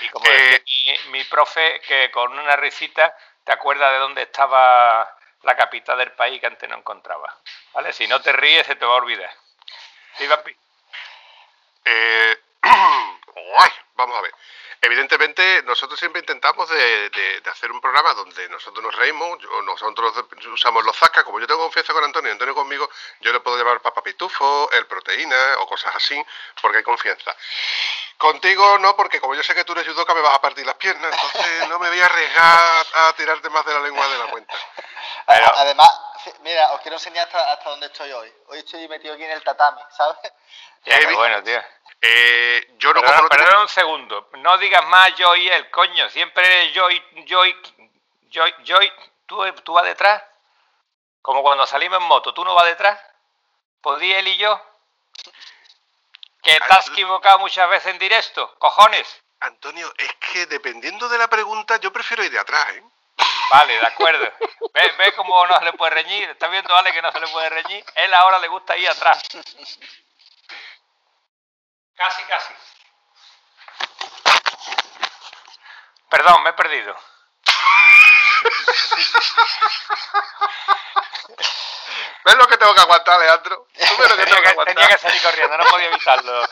Y como decía mi, mi profe, que con una risita te acuerdas de dónde estaba la capital del país que antes no encontraba. ¿Vale? Si no te ríes, se te va a olvidar. Sí, papi. Eh, vamos a ver. Evidentemente, nosotros siempre intentamos de, hacer un programa donde nosotros nos reímos, nosotros usamos los zascas, como yo tengo confianza con Antonio Antonio conmigo, yo le puedo llamar Papa Pitufo, el Proteína o cosas así, porque hay confianza. Contigo no, porque como yo sé que tú eres judoka me vas a partir las piernas, entonces no me voy a arriesgar a tirarte más de la lengua de la cuenta. Además, mira, os quiero enseñar hasta, hasta dónde estoy hoy. Hoy estoy metido aquí en el tatami, ¿sabes? Ya, qué bueno, tío. Eh, yo no, como tengo- perdona un segundo. No digas más yo y él, coño. Siempre yo y yo y yo, y- yo y- ¿Tú, tú vas detrás. Como cuando salimos en moto, ¿tú no vas detrás? ¿Podía él y yo? Que te has equivocado muchas veces en directo, cojones. Antonio, es que dependiendo de la pregunta, yo prefiero ir de atrás, ¿eh? Vale, de acuerdo. Ve, ve cómo no se le puede reñir. ¿Estás viendo, Ale, que no se le puede reñir? Él ahora le gusta ir atrás. Casi, casi. Perdón, me he perdido. ¿Ves lo que tengo que aguantar, Leandro? ¿Tú ves lo que Tenía tengo que que, aguantar? tenía que salir corriendo, no podía evitarlo.